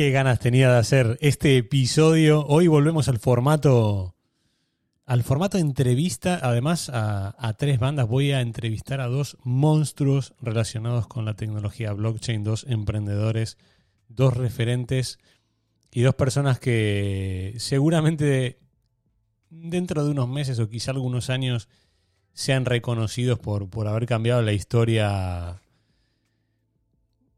Qué ganas tenía de hacer este episodio. Hoy volvemos al formato. Al formato entrevista, además a, a, tres bandas, voy a entrevistar a dos monstruos relacionados con la tecnología blockchain, dos emprendedores, dos referentes y dos personas que seguramente dentro de unos meses o quizá algunos años sean reconocidos por, por haber cambiado la historia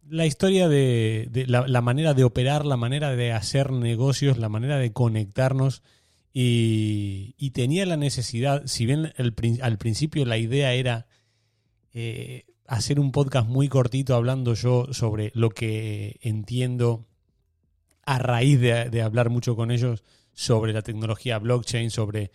la historia de, la, manera de operar, la manera de hacer negocios, la manera de conectarnos y, tenía la necesidad, si bien al principio la idea era eh, hacer un podcast muy cortito hablando yo sobre lo que entiendo a raíz de, de hablar mucho con ellos sobre la tecnología blockchain, sobre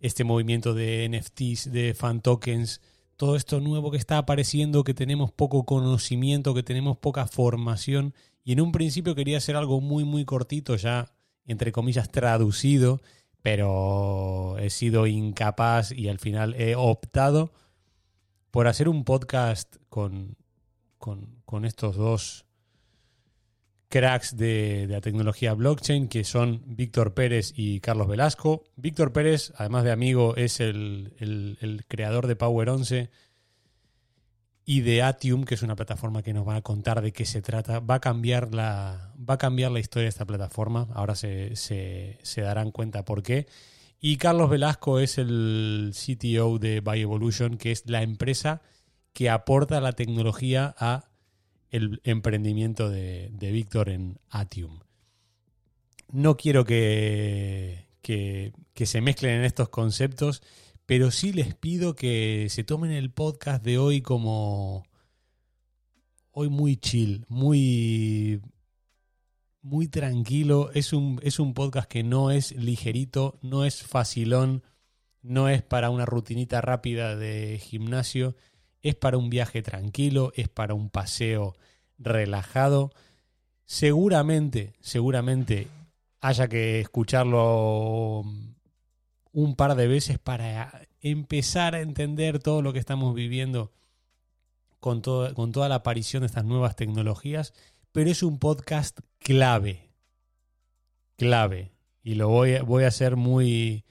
este movimiento de NFTs, de fan tokens, todo esto nuevo que está apareciendo, que tenemos poco conocimiento, que tenemos poca formación. Y en un principio quería hacer algo muy, muy cortito, ya, entre comillas, traducido, pero he sido incapaz y al final he optado por hacer un podcast con, con, con estos dos cracks de, la tecnología blockchain, que son Víctor Pérez y Carlos Velasco. Víctor Pérez, además de amigo, es el, creador de Power 11 y de Atium, que es una plataforma que nos va a contar de qué se trata. Va a cambiar la, va a cambiar la historia de esta plataforma. Ahora se, se, darán cuenta por qué. Y Carlos Velasco es el CTO de Evolution, que es la empresa que aporta la tecnología a el emprendimiento de, Víctor en Atium. No quiero que, que, se mezclen en estos conceptos, pero sí les pido que se tomen el podcast de hoy como hoy muy chill, muy muy tranquilo. Es un, es un podcast que no es ligerito, no es facilón, no es para una rutinita rápida de gimnasio es para un viaje tranquilo, es para un paseo relajado. Seguramente, seguramente haya que escucharlo un par de veces para empezar a entender todo lo que estamos viviendo con, con toda la aparición de estas nuevas tecnologías, pero es un podcast clave, clave, y lo voy, voy a ser muy,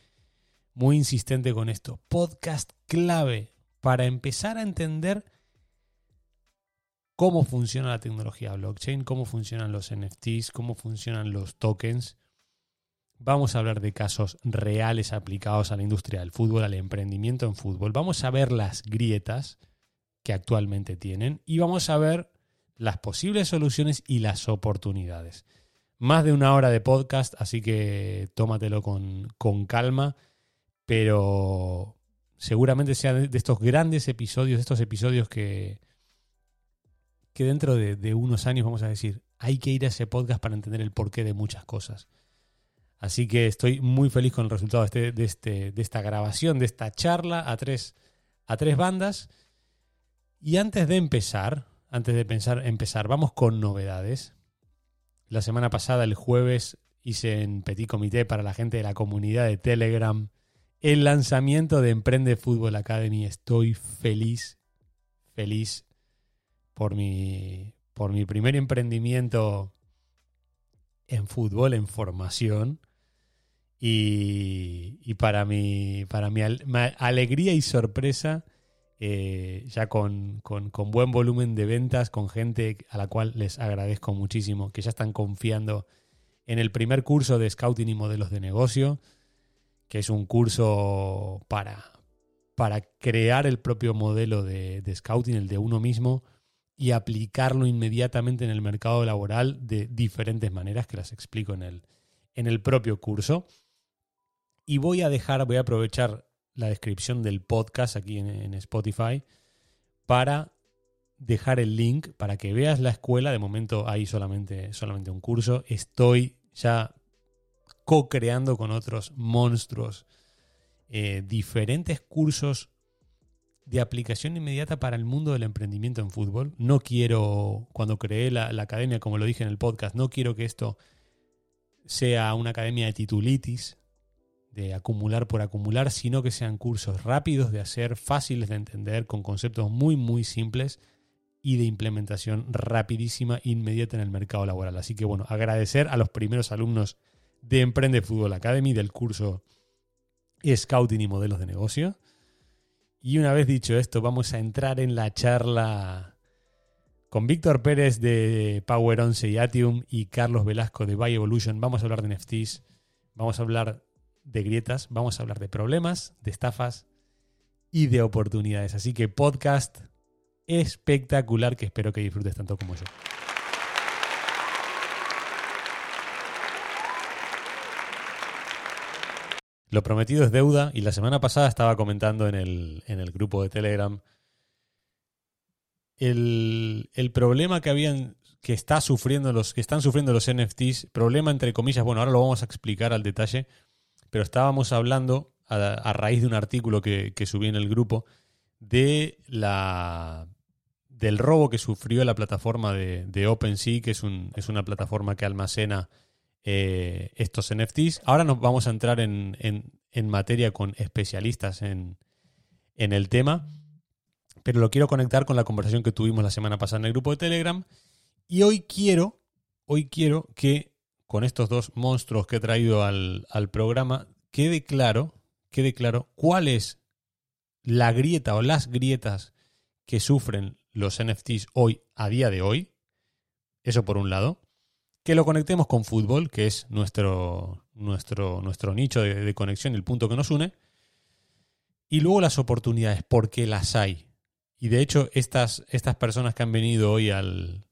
muy insistente con esto, podcast clave para empezar a entender cómo funciona la tecnología blockchain, cómo funcionan los NFTs, cómo funcionan los tokens. Vamos a hablar de casos reales aplicados a la industria del fútbol, al emprendimiento en fútbol. Vamos a ver las grietas que actualmente tienen y vamos a ver las posibles soluciones y las oportunidades. Más de una hora de podcast, así que tómatelo con, con calma, pero seguramente sea de, estos grandes episodios, de estos episodios que, que dentro de, unos años vamos a decir, hay que ir a ese podcast para entender el porqué de muchas cosas. Así que estoy muy feliz con el resultado de, este, de, este, de esta grabación, de esta charla a tres, a tres bandas. Y antes de empezar, antes de pensar, empezar, vamos con novedades. La semana pasada, el jueves, hice en Petit Comité para la gente de la comunidad de Telegram el lanzamiento de Emprende Fútbol Academy. Estoy feliz, feliz por mi, por mi primer emprendimiento en fútbol, en formación. Y, para, mi, para mi, alegría y sorpresa, eh, ya con, con, buen volumen de ventas, con gente a la cual les agradezco muchísimo, que ya están confiando en el primer curso de Scouting y Modelos de Negocio que es un curso para, para crear el propio modelo de, scouting, el de uno mismo, y aplicarlo inmediatamente en el mercado laboral de diferentes maneras que las explico en el, en el propio curso. Y voy a dejar, voy a aprovechar la descripción del podcast aquí en, en Spotify para dejar el link para que veas la escuela. De momento hay solamente, solamente un curso. Estoy ya co-creando con otros monstruos eh, diferentes cursos de aplicación inmediata para el mundo del emprendimiento en fútbol. No quiero, cuando creé la, academia, como lo dije en el podcast, no quiero que esto sea una academia de titulitis, de acumular por acumular, sino que sean cursos rápidos de hacer, fáciles de entender, con conceptos muy, muy simples y de implementación rapidísima, inmediata en el mercado laboral. Así que bueno, agradecer a los primeros alumnos de Emprende Fútbol Academy del curso Scouting y Modelos de Negocio. Y una vez dicho esto, vamos a entrar en la charla con Víctor Pérez de Power 11 y Atium y Carlos Velasco de Buy Evolution. Vamos a hablar de NFTs, vamos a hablar de grietas, vamos a hablar de problemas, de estafas y de oportunidades. Así que podcast espectacular que espero que disfrutes tanto como yo. Lo prometido es deuda y la semana pasada estaba comentando en el, en el grupo de Telegram el, el, problema que habían que está sufriendo los que están sufriendo los NFTs, problema entre comillas, bueno, ahora lo vamos a explicar al detalle, pero estábamos hablando a, raíz de un artículo que, que, subí en el grupo de la del robo que sufrió la plataforma de, de OpenSea, que es, un, es una plataforma que almacena eh, estos NFTs. Ahora nos vamos a entrar en, materia con especialistas en, el tema, pero lo quiero conectar con la conversación que tuvimos la semana pasada en el grupo de Telegram. Y hoy quiero, hoy quiero que con estos dos monstruos que he traído al, al programa quede claro, quede claro cuál es la grieta o las grietas que sufren los NFTs hoy, a día de hoy. Eso por un lado que lo conectemos con fútbol, que es nuestro, nuestro, nuestro nicho de, conexión, el punto que nos une. Y luego las oportunidades, porque las hay. Y de hecho, estas, estas personas que han venido hoy al,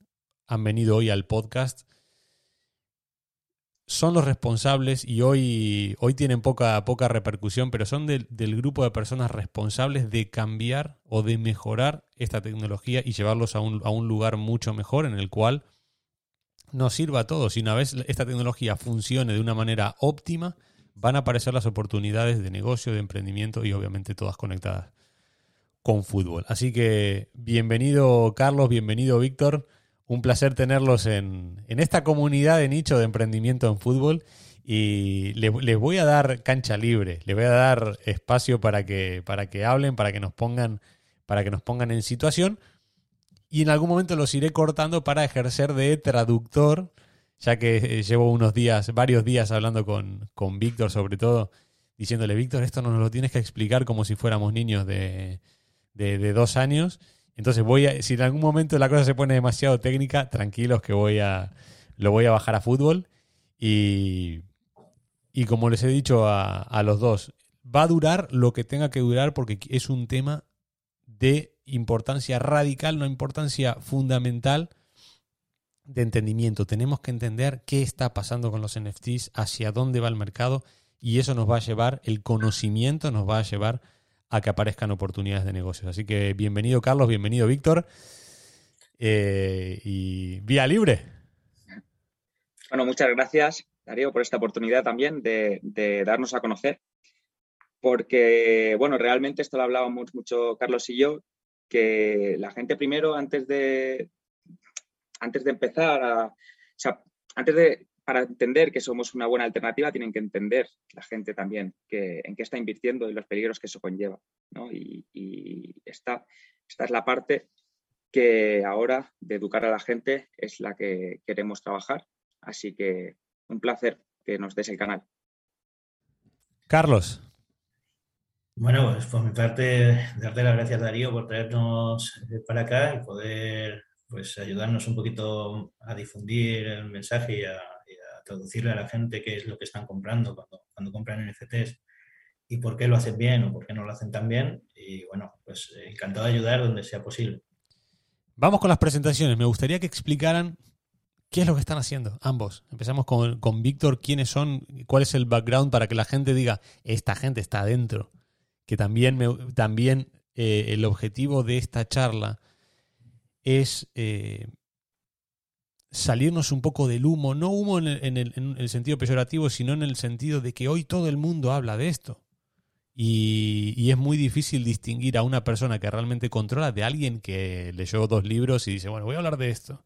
han venido hoy al podcast son los responsables y hoy, hoy tienen poca, poca repercusión, pero son del grupo de personas responsables de cambiar o de mejorar esta tecnología y llevarlos a un, a un lugar mucho mejor en el cual nos sirva a todos. Y una vez esta tecnología funcione de una manera óptima, van a aparecer las oportunidades de negocio, de emprendimiento y obviamente todas conectadas con fútbol. Así que bienvenido Carlos, bienvenido Víctor. Un placer tenerlos en, esta comunidad de nicho de emprendimiento en fútbol. Y les, voy a dar cancha libre, les voy a dar espacio para que, para que hablen, para que nos pongan, para que nos pongan en situación y en algún momento los iré cortando para ejercer de traductor, ya que eh, llevo unos días, varios días hablando con, con Víctor sobre todo, diciéndole, Víctor, esto no nos lo tienes que explicar como si fuéramos niños de, de, dos años. Entonces voy a, si en algún momento la cosa se pone demasiado técnica, tranquilos que voy a, lo voy a bajar a fútbol. Y, y como les he dicho a, a los dos, va a durar lo que tenga que durar porque es un tema de importancia radical, una importancia fundamental de entendimiento. Tenemos que entender qué está pasando con los NFTs, hacia dónde va el mercado y eso nos va a llevar, el conocimiento nos va a llevar a que aparezcan oportunidades de negocios. Así que bienvenido Carlos, bienvenido Víctor eh, y vía libre. Bueno, muchas gracias Darío por esta oportunidad también de, de darnos a conocer porque, bueno, realmente esto lo hablábamos mucho Carlos y yo, que la gente primero, antes de, antes de empezar a, o sea, antes de, para entender que somos una buena alternativa, tienen que entender la gente también que, en qué está invirtiendo y los peligros que eso conlleva. ¿no? Y, esta, esta es la parte que ahora de educar a la gente es la que queremos trabajar. Así que un placer que nos des el canal. Carlos, bueno, pues por mi parte, darte las gracias Darío por traernos eh, para acá y poder pues ayudarnos un poquito a difundir el mensaje y a, traducirle a la gente qué es lo que están comprando cuando, cuando compran NFTs y por qué lo hacen bien o por qué no lo hacen tan bien. Y bueno, pues eh, encantado de ayudar donde sea posible. Vamos con las presentaciones. Me gustaría que explicaran qué es lo que están haciendo, ambos. Empezamos con, con Víctor, quiénes son, cuál es el background para que la gente diga, esta gente está adentro que también, también eh, el objetivo de esta charla es eh, salirnos un poco del humo, no humo en el, en, el, sentido peyorativo, sino en el sentido de que hoy todo el mundo habla de esto. Y, y, es muy difícil distinguir a una persona que realmente controla de alguien que leyó dos libros y dice, bueno, voy a hablar de esto.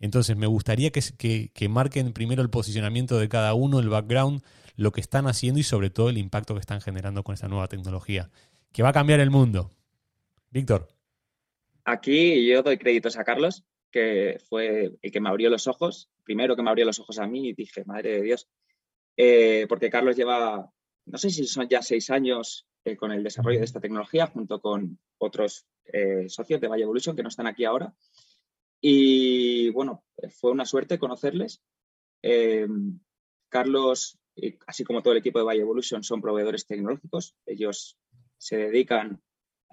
Entonces me gustaría que, que, que marquen primero el posicionamiento de cada uno, el background, lo que están haciendo y sobre todo el impacto que están generando con esta nueva tecnología, que va a cambiar el mundo. Víctor. aquí yo doy créditos a Carlos, que fue el que me abrió los ojos, primero que me abrió los ojos a mí y dije, madre de Dios, eh, porque Carlos lleva, no sé si son ya seis años eh, con el desarrollo de esta tecnología, junto con otros eh, socios de Valle Evolution que no están aquí ahora. Y bueno, fue una suerte conocerles. Carlos, así como todo el equipo de Valle Evolution, son proveedores tecnológicos. Ellos se dedican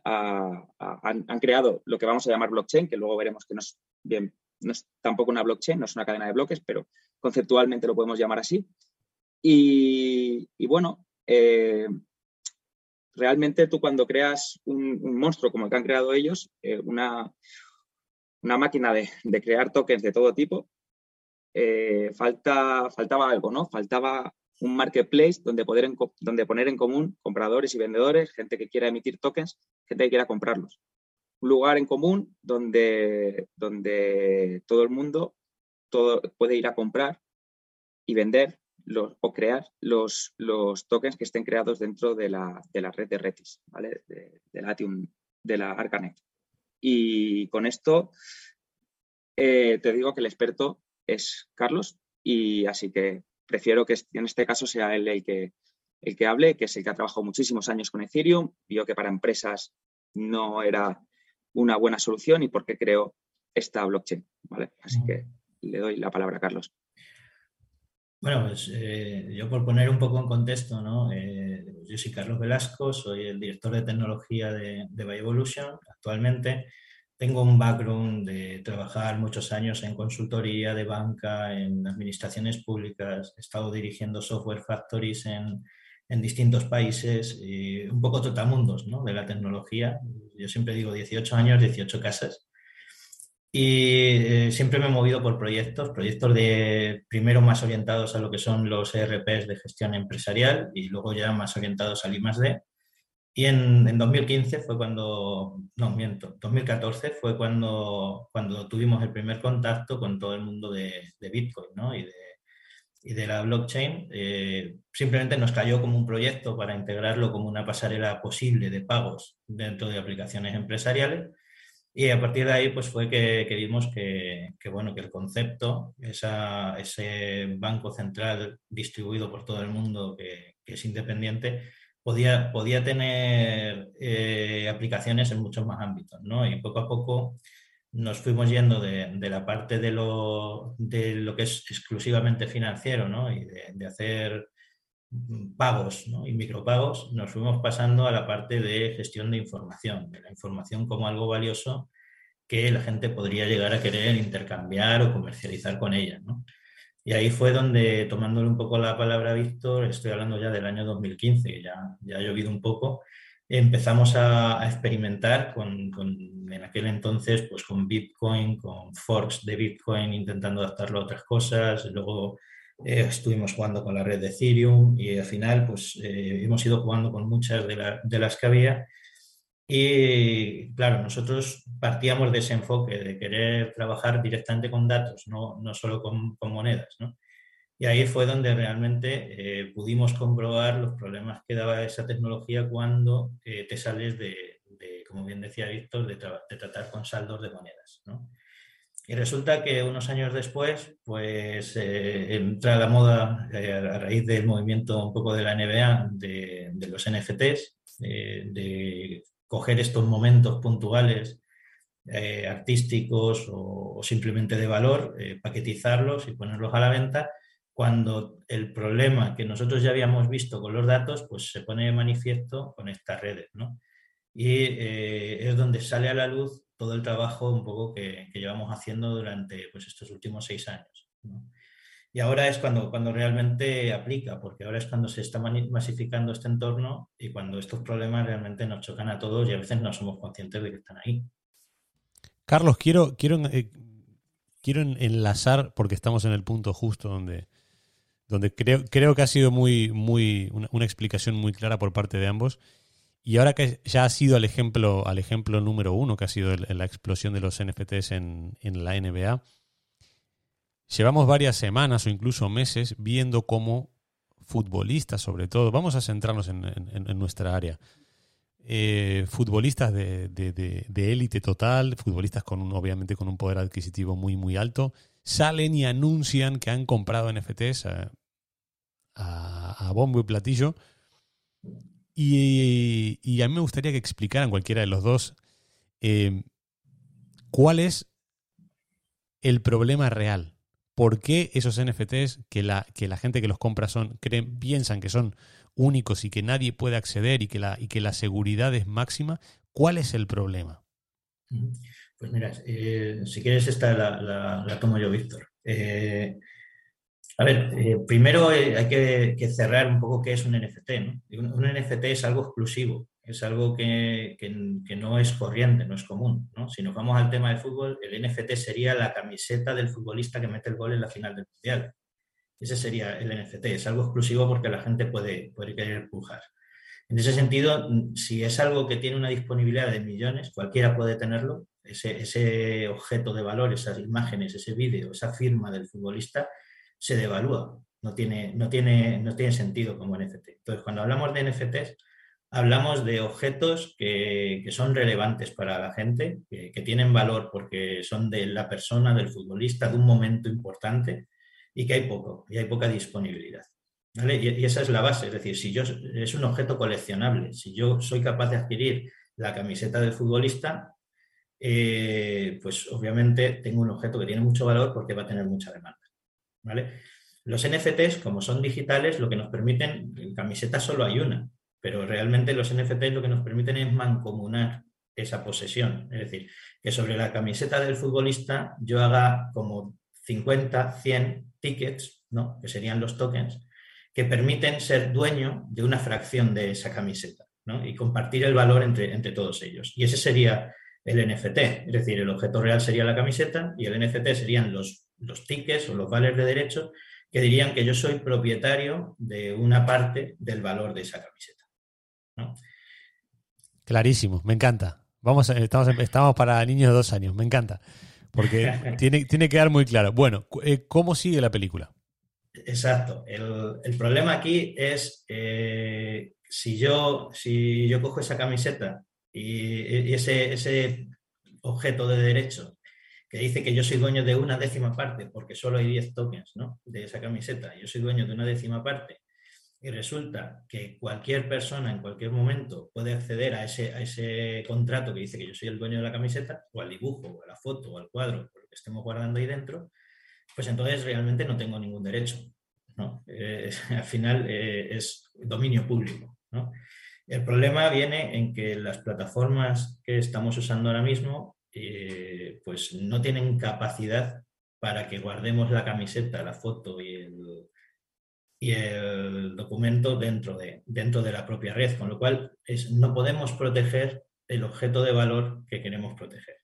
a, han, creado lo que vamos a llamar blockchain, que luego veremos que no es bien, no es tampoco una blockchain, no es una cadena de bloques, pero conceptualmente lo podemos llamar así. Y, bueno, eh, realmente tú cuando creas un, monstruo como el que han creado ellos, eh, una, una, máquina de, crear tokens de todo tipo, eh, falta, faltaba algo, ¿no? Faltaba un marketplace donde, poder donde poner en común compradores y vendedores, gente que quiera emitir tokens, gente que quiera comprarlos. Un lugar en común donde, donde todo el mundo todo, puede ir a comprar y vender o crear los, los, tokens que estén creados dentro de la, de la red de Retis, ¿vale? de, Latium, de la Arcanet. Y con esto eh, te digo que el experto es Carlos y así que prefiero que en este caso sea él el que, el que hable, que es el que ha trabajado muchísimos años con Ethereum, vio que para empresas no era una buena solución y por qué creó esta blockchain. ¿vale? Así que le doy la palabra a Carlos. Bueno, pues eh, yo por poner un poco en contexto, ¿no? Eh, yo soy Carlos Velasco, soy el director de tecnología de, de actualmente. Tengo un background de trabajar muchos años en consultoría de banca, en administraciones públicas, he estado dirigiendo software factories en, en distintos países, un poco totamundos ¿no? de la tecnología. Yo siempre digo 18 años, 18 casas. Y eh, siempre me he movido por proyectos, proyectos de primero más orientados a lo que son los ERPs de gestión empresarial y luego ya más orientados al I+D. Y en, en, 2015 fue cuando, no, miento, 2014 fue cuando, cuando tuvimos el primer contacto con todo el mundo de, de Bitcoin ¿no? y, de, y, de, la blockchain. Eh, simplemente nos cayó como un proyecto para integrarlo como una pasarela posible de pagos dentro de aplicaciones empresariales. Y a partir de ahí pues fue que, que vimos que, que, bueno, que el concepto, esa, ese banco central distribuido por todo el mundo que, que es independiente, podía, podía tener eh, aplicaciones en muchos más ámbitos, ¿no? Y poco a poco nos fuimos yendo de, la parte de lo, de lo, que es exclusivamente financiero, ¿no? Y de, hacer pagos y micropagos, nos fuimos pasando a la parte de gestión de información, de la información como algo valioso que la gente podría llegar a querer intercambiar o comercializar con ella. ¿no? Y ahí fue donde, tomándole un poco la palabra a Víctor, estoy hablando ya del año 2015, que ya, ya ha llovido un poco, empezamos a, a experimentar con, con, en aquel entonces pues con Bitcoin, con forks de Bitcoin, intentando adaptarlo a otras cosas. Luego eh, estuvimos jugando con la red de Ethereum y al final pues eh, hemos ido jugando con muchas de, la, de las que había. Y claro, nosotros partíamos de ese enfoque de querer trabajar directamente con datos, no, no solo con, con, monedas. ¿no? Y ahí fue donde realmente eh, pudimos comprobar los problemas que daba esa tecnología cuando eh, te sales de, de, como bien decía Víctor, de, tra de, tratar con saldos de monedas. ¿no? Y resulta que unos años después, pues eh, entra la moda a raíz del movimiento un poco de la NBA de, de los NFTs, de coger estos momentos puntuales eh, artísticos o, simplemente de valor, eh, paquetizarlos y ponerlos a la venta, cuando el problema que nosotros ya habíamos visto con los datos, pues se pone de manifiesto con estas redes, ¿no? Y eh, es donde sale a la luz todo el trabajo un poco que, llevamos haciendo durante pues, estos últimos seis años. Y ahora es cuando, cuando realmente aplica, porque ahora es cuando se está masificando este entorno y cuando estos problemas realmente nos chocan a todos y a veces no somos conscientes de que están ahí. Carlos, quiero, quiero, eh, quiero enlazar, porque estamos en el punto justo donde, donde creo, creo que ha sido muy, muy, una, explicación muy clara por parte de ambos. Y ahora que ya ha sido al ejemplo, al ejemplo número uno, que ha sido la explosión de los NFTs en, en la NBA, Llevamos varias semanas o incluso meses viendo cómo futbolistas, sobre todo, vamos a centrarnos en, nuestra área, eh, futbolistas de, élite total, futbolistas con obviamente con un poder adquisitivo muy, muy alto, salen y anuncian que han comprado NFTs a, a, bombo y platillo. Y, a mí me gustaría que explicaran cualquiera de los dos eh, cuál es el problema real. ¿Por qué esos NFTs que la, que la gente que los compra son, creen, piensan que son únicos y que nadie puede acceder y que la, y que la seguridad es máxima? ¿Cuál es el problema? Pues mira, eh, si quieres esta la, tomo yo, Víctor. Eh, a ver, eh, primero hay que, cerrar un poco qué es un NFT. Un, un NFT es algo exclusivo, es algo que, no es corriente, no es común. Si nos vamos al tema de fútbol, el NFT sería la camiseta del futbolista que mete el gol en la final del Mundial. Ese sería el NFT. Es algo exclusivo porque la gente puede, puede querer pujar. En ese sentido, si es algo que tiene una disponibilidad de millones, cualquiera puede tenerlo. Ese, ese objeto de valor, esas imágenes, ese vídeo, esa firma del futbolista, se devalúa. No tiene, no, tiene, no tiene sentido como NFT. Entonces, cuando hablamos de NFTs, hablamos de objetos que, son relevantes para la gente, que, tienen valor porque son de la persona, del futbolista, de un momento importante y que hay poco, y hay poca disponibilidad. Y, esa es la base, es decir, si yo es un objeto coleccionable, si yo soy capaz de adquirir la camiseta del futbolista, eh, pues obviamente tengo un objeto que tiene mucho valor porque va a tener mucha demanda. ¿vale? Los NFTs, como son digitales, lo que nos permiten, en camiseta solo hay una, pero realmente los NFTs lo que nos permiten es mancomunar esa posesión. Es decir, que sobre la camiseta del futbolista yo haga como 50, 100 tickets, ¿no? que serían los tokens, que permiten ser dueño de una fracción de esa camiseta y compartir el valor entre, entre todos ellos. Y ese sería el NFT, es decir, el objeto real sería la camiseta y el NFT serían los, los tickets o los vales de derecho que dirían que yo soy propietario de una parte del valor de esa camiseta. Clarísimo, me encanta. Vamos, estamos, estamos para niños de dos años, me encanta. Porque tiene, tiene que quedar muy claro. Bueno, eh, ¿cómo sigue la película? Exacto. El, problema aquí es eh, si, yo, si yo cojo esa camiseta y, ese, ese, objeto de derecho que dice que yo soy dueño de una décima parte, porque solo hay 10 tokens de esa camiseta, yo soy dueño de una décima parte, resulta que cualquier persona en cualquier momento puede acceder a ese, a ese contrato que dice que yo soy el dueño de la camiseta, o al dibujo, o a la foto, o al cuadro, o lo que estemos guardando ahí dentro, pues entonces realmente no tengo ningún derecho. ¿no? Eh, al final eh, es dominio público. ¿no? El problema viene en que las plataformas que estamos usando ahora mismo eh, pues no tienen capacidad para que guardemos la camiseta, la foto y el, y el documento dentro de, dentro de la propia red, con lo cual es, no podemos proteger el objeto de valor que queremos proteger.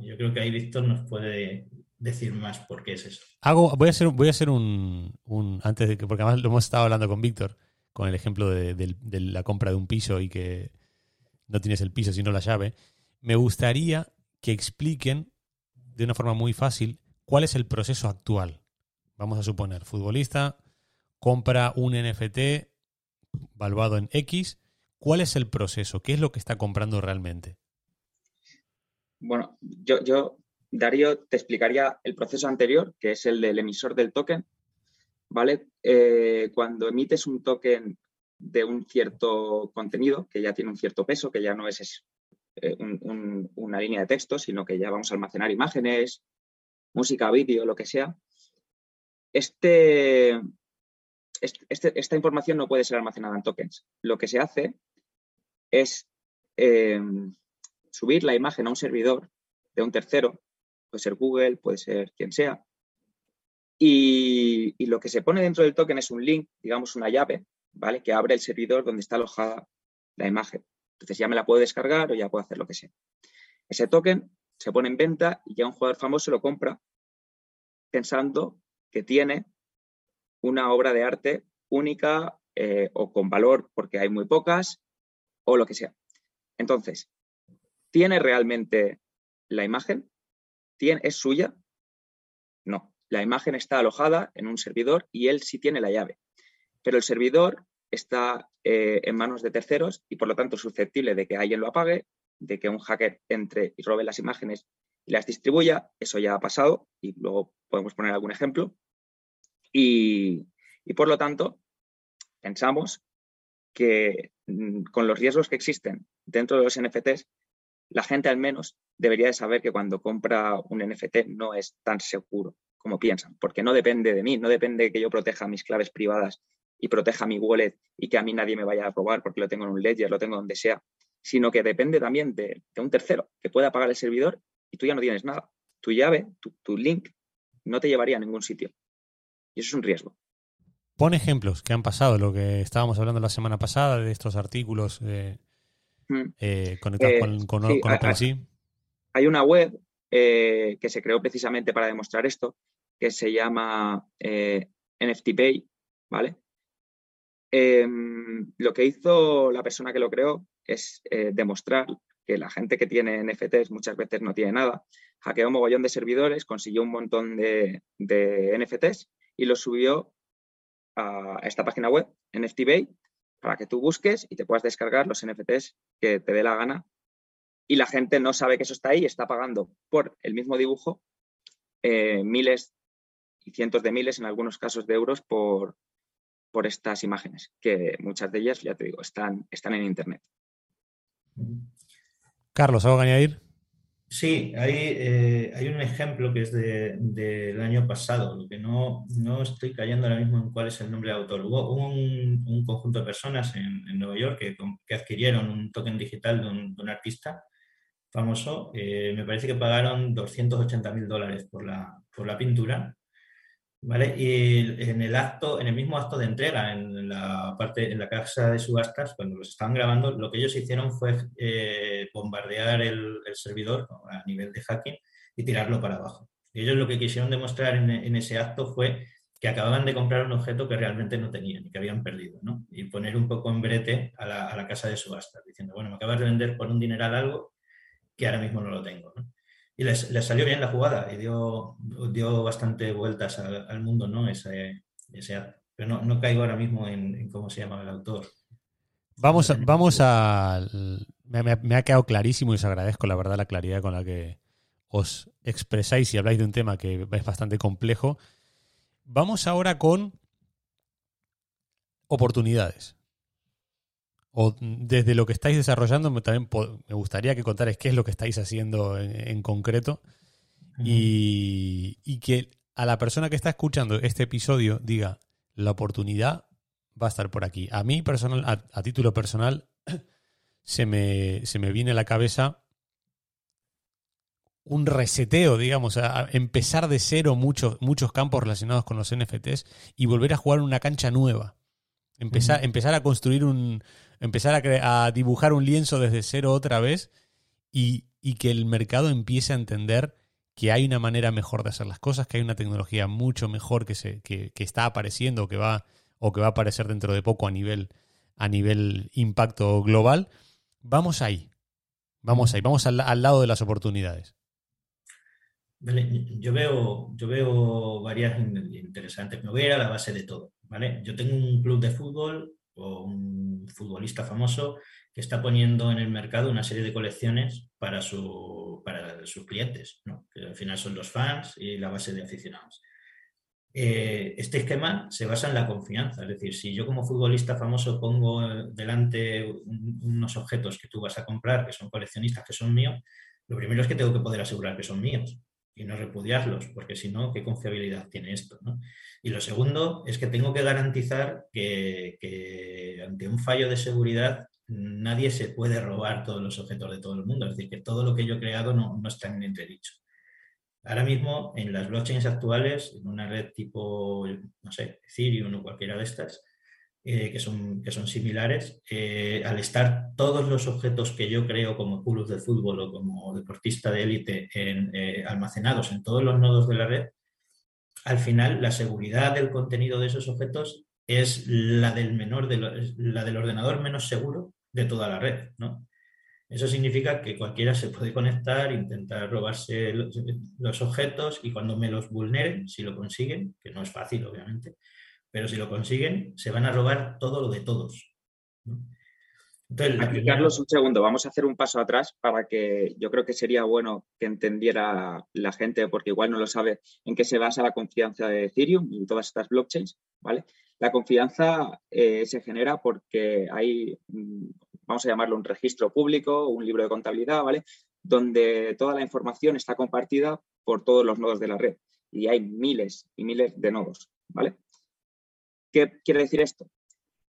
Yo creo que ahí Víctor nos puede decir más por qué es eso. Hago, voy a hacer, voy a hacer un, antes de que, porque además lo hemos estado hablando con Víctor, con el ejemplo de, la compra de un piso y que no tienes el piso sino la llave. Me gustaría que expliquen de una forma muy fácil cuál es el proceso actual. Vamos a suponer, futbolista, compra un NFT valuado en X, ¿cuál es el proceso? ¿Qué es lo que está comprando realmente? Bueno, yo, Darío, te explicaría el proceso anterior, que es el del emisor del token. ¿Vale? Eh, cuando emites un token de un cierto contenido, que ya tiene un cierto peso, que ya no es, eh, una línea de texto, sino que ya vamos a almacenar imágenes, música, vídeo, lo que sea. Este, este, esta información no puede ser almacenada en tokens. Lo que se hace es eh, subir la imagen a un servidor de un tercero, puede ser Google, puede ser quien sea, y, lo que se pone dentro del token es un link, digamos una llave, ¿vale? Que abre el servidor donde está alojada la imagen. Entonces ya me la puedo descargar o ya puedo hacer lo que sea. Ese token se pone en venta y ya un jugador famoso lo compra pensando que tiene una obra de arte única eh, o con valor porque hay muy pocas o lo que sea. Entonces, ¿tiene realmente la imagen? ¿Tiene, ¿Es suya? No. La imagen está alojada en un servidor y él sí tiene la llave. Pero el servidor está eh, en manos de terceros y por lo tanto susceptible de que alguien lo apague, de que un hacker entre y robe las imágenes y las distribuya. Eso ya ha pasado y luego podemos poner algún ejemplo. Y, por lo tanto, pensamos que mm, con los riesgos que existen dentro de los NFTs, la gente al menos debería de saber que cuando compra un NFT no es tan seguro como piensan, porque no depende de mí, no depende de que yo proteja mis claves privadas y proteja mi wallet y que a mí nadie me vaya a robar porque lo tengo en un ledger, lo tengo donde sea, sino que depende también de, un tercero que pueda apagar el servidor y tú ya no tienes nada. Tu llave, tu, link, no te llevaría a ningún sitio. Y eso es un riesgo. Pon ejemplos que han pasado, lo que estábamos hablando la semana pasada de estos artículos mm. eh, conectados eh, con, OpenSea. Hay una web eh, que se creó precisamente para demostrar esto, que se llama NFT Pay, ¿vale? Em, lo que hizo la persona que lo creó es eh, demostrar que la gente que tiene NFTs muchas veces no tiene nada. Hackeó un mogollón de servidores, consiguió un montón de, NFTs y los subió a esta página web, NFTBay, para que tú busques y te puedas descargar los NFTs que te dé la gana. Y la gente no sabe que eso está ahí, está pagando por el mismo dibujo eh, miles y cientos de miles, en algunos casos de euros, por, por estas imágenes, que muchas de ellas, ya te digo, están, están en Internet. Carlos, ¿algo que añadir? Sí, hay, eh, hay un ejemplo que es del año pasado, lo que no, no, estoy cayendo ahora mismo en cuál es el nombre de autor. Hubo un, conjunto de personas en, Nueva York que, que, adquirieron un token digital de un, artista famoso. Eh, me parece que pagaron 280 mil dólares por la, por la pintura ¿Vale? Y en el acto, en el mismo acto de entrega, en la parte, en la casa de subastas, cuando los estaban grabando, lo que ellos hicieron fue eh, bombardear el, servidor a nivel de hacking y tirarlo para abajo. Ellos lo que quisieron demostrar en, ese acto fue que acababan de comprar un objeto que realmente no tenían y que habían perdido, ¿no? Y poner un poco en brete a la, a la casa de subastas, diciendo, bueno, me acabas de vender por un dineral algo que ahora mismo no lo tengo, ¿no? Y les, salió bien la jugada y dio, dio bastante vueltas al, mundo, ¿no? Ese, ese Pero no, no, caigo ahora mismo en, cómo se llama el autor. Vamos a, vamos a me, ha quedado clarísimo y os agradezco la verdad la claridad con la que os expresáis y habláis de un tema que es bastante complejo. Vamos ahora con oportunidades o desde lo que estáis desarrollando, también me gustaría que contarais qué es lo que estáis haciendo en, concreto y, que a la persona que está escuchando este episodio diga, la oportunidad va a estar por aquí. A mí, personal, a, título personal, se me, se me, viene a la cabeza un reseteo, digamos, a, empezar de cero muchos, muchos campos relacionados con los NFTs y volver a jugar una cancha nueva. Empezar, empezar a construir un, empezar a, dibujar un lienzo desde cero otra vez y, que el mercado empiece a entender que hay una manera mejor de hacer las cosas, que hay una tecnología mucho mejor que, se, que, está apareciendo o que, va, o que va a aparecer dentro de poco a nivel, a nivel impacto global. Vamos ahí, vamos ahí, vamos al, lado de las oportunidades. yo veo, yo veo varias interesantes. Me voy a a la base de todo. ¿vale? Yo tengo un club de fútbol o un futbolista famoso que está poniendo en el mercado una serie de colecciones para, su, para sus clientes, que al final son los fans y la base de aficionados. Eh, este esquema se basa en la confianza, es decir, si yo como futbolista famoso pongo delante unos objetos que tú vas a comprar, que son coleccionistas, que son míos, lo primero es que tengo que poder asegurar que son míos y no repudiarlos, porque si no, ¿qué confiabilidad tiene esto? Y lo segundo es que tengo que garantizar que, ante un fallo de seguridad nadie se puede robar todos los objetos de todo el mundo, es decir, que todo lo que yo he creado no, no está en entredicho. Ahora mismo, en las blockchains actuales, en una red tipo, no sé, Ethereum o cualquiera de estas, eh, que, son, que son similares, eh, al estar todos los objetos que yo creo como club de fútbol o como deportista de élite eh, almacenados en todos los nodos de la red, al final la seguridad del contenido de esos objetos es la del, menor la del ordenador menos seguro de toda la red. Eso significa que cualquiera se puede conectar, intentar robarse los objetos y cuando me los vulneren, si lo consiguen, que no es fácil obviamente, pero si lo consiguen, se van a robar todo lo de todos. Aquí, Carlos, un segundo, vamos a hacer un paso atrás para que yo creo que sería bueno que entendiera la gente, porque igual no lo sabe, en qué se basa la confianza de Ethereum y todas estas blockchains, ¿vale? La confianza eh, se genera porque hay, mm, vamos a llamarlo un registro público, un libro de contabilidad, ¿vale? Donde toda la información está compartida por todos los nodos de la red y hay miles y miles de nodos, ¿vale? ¿Qué quiere decir esto?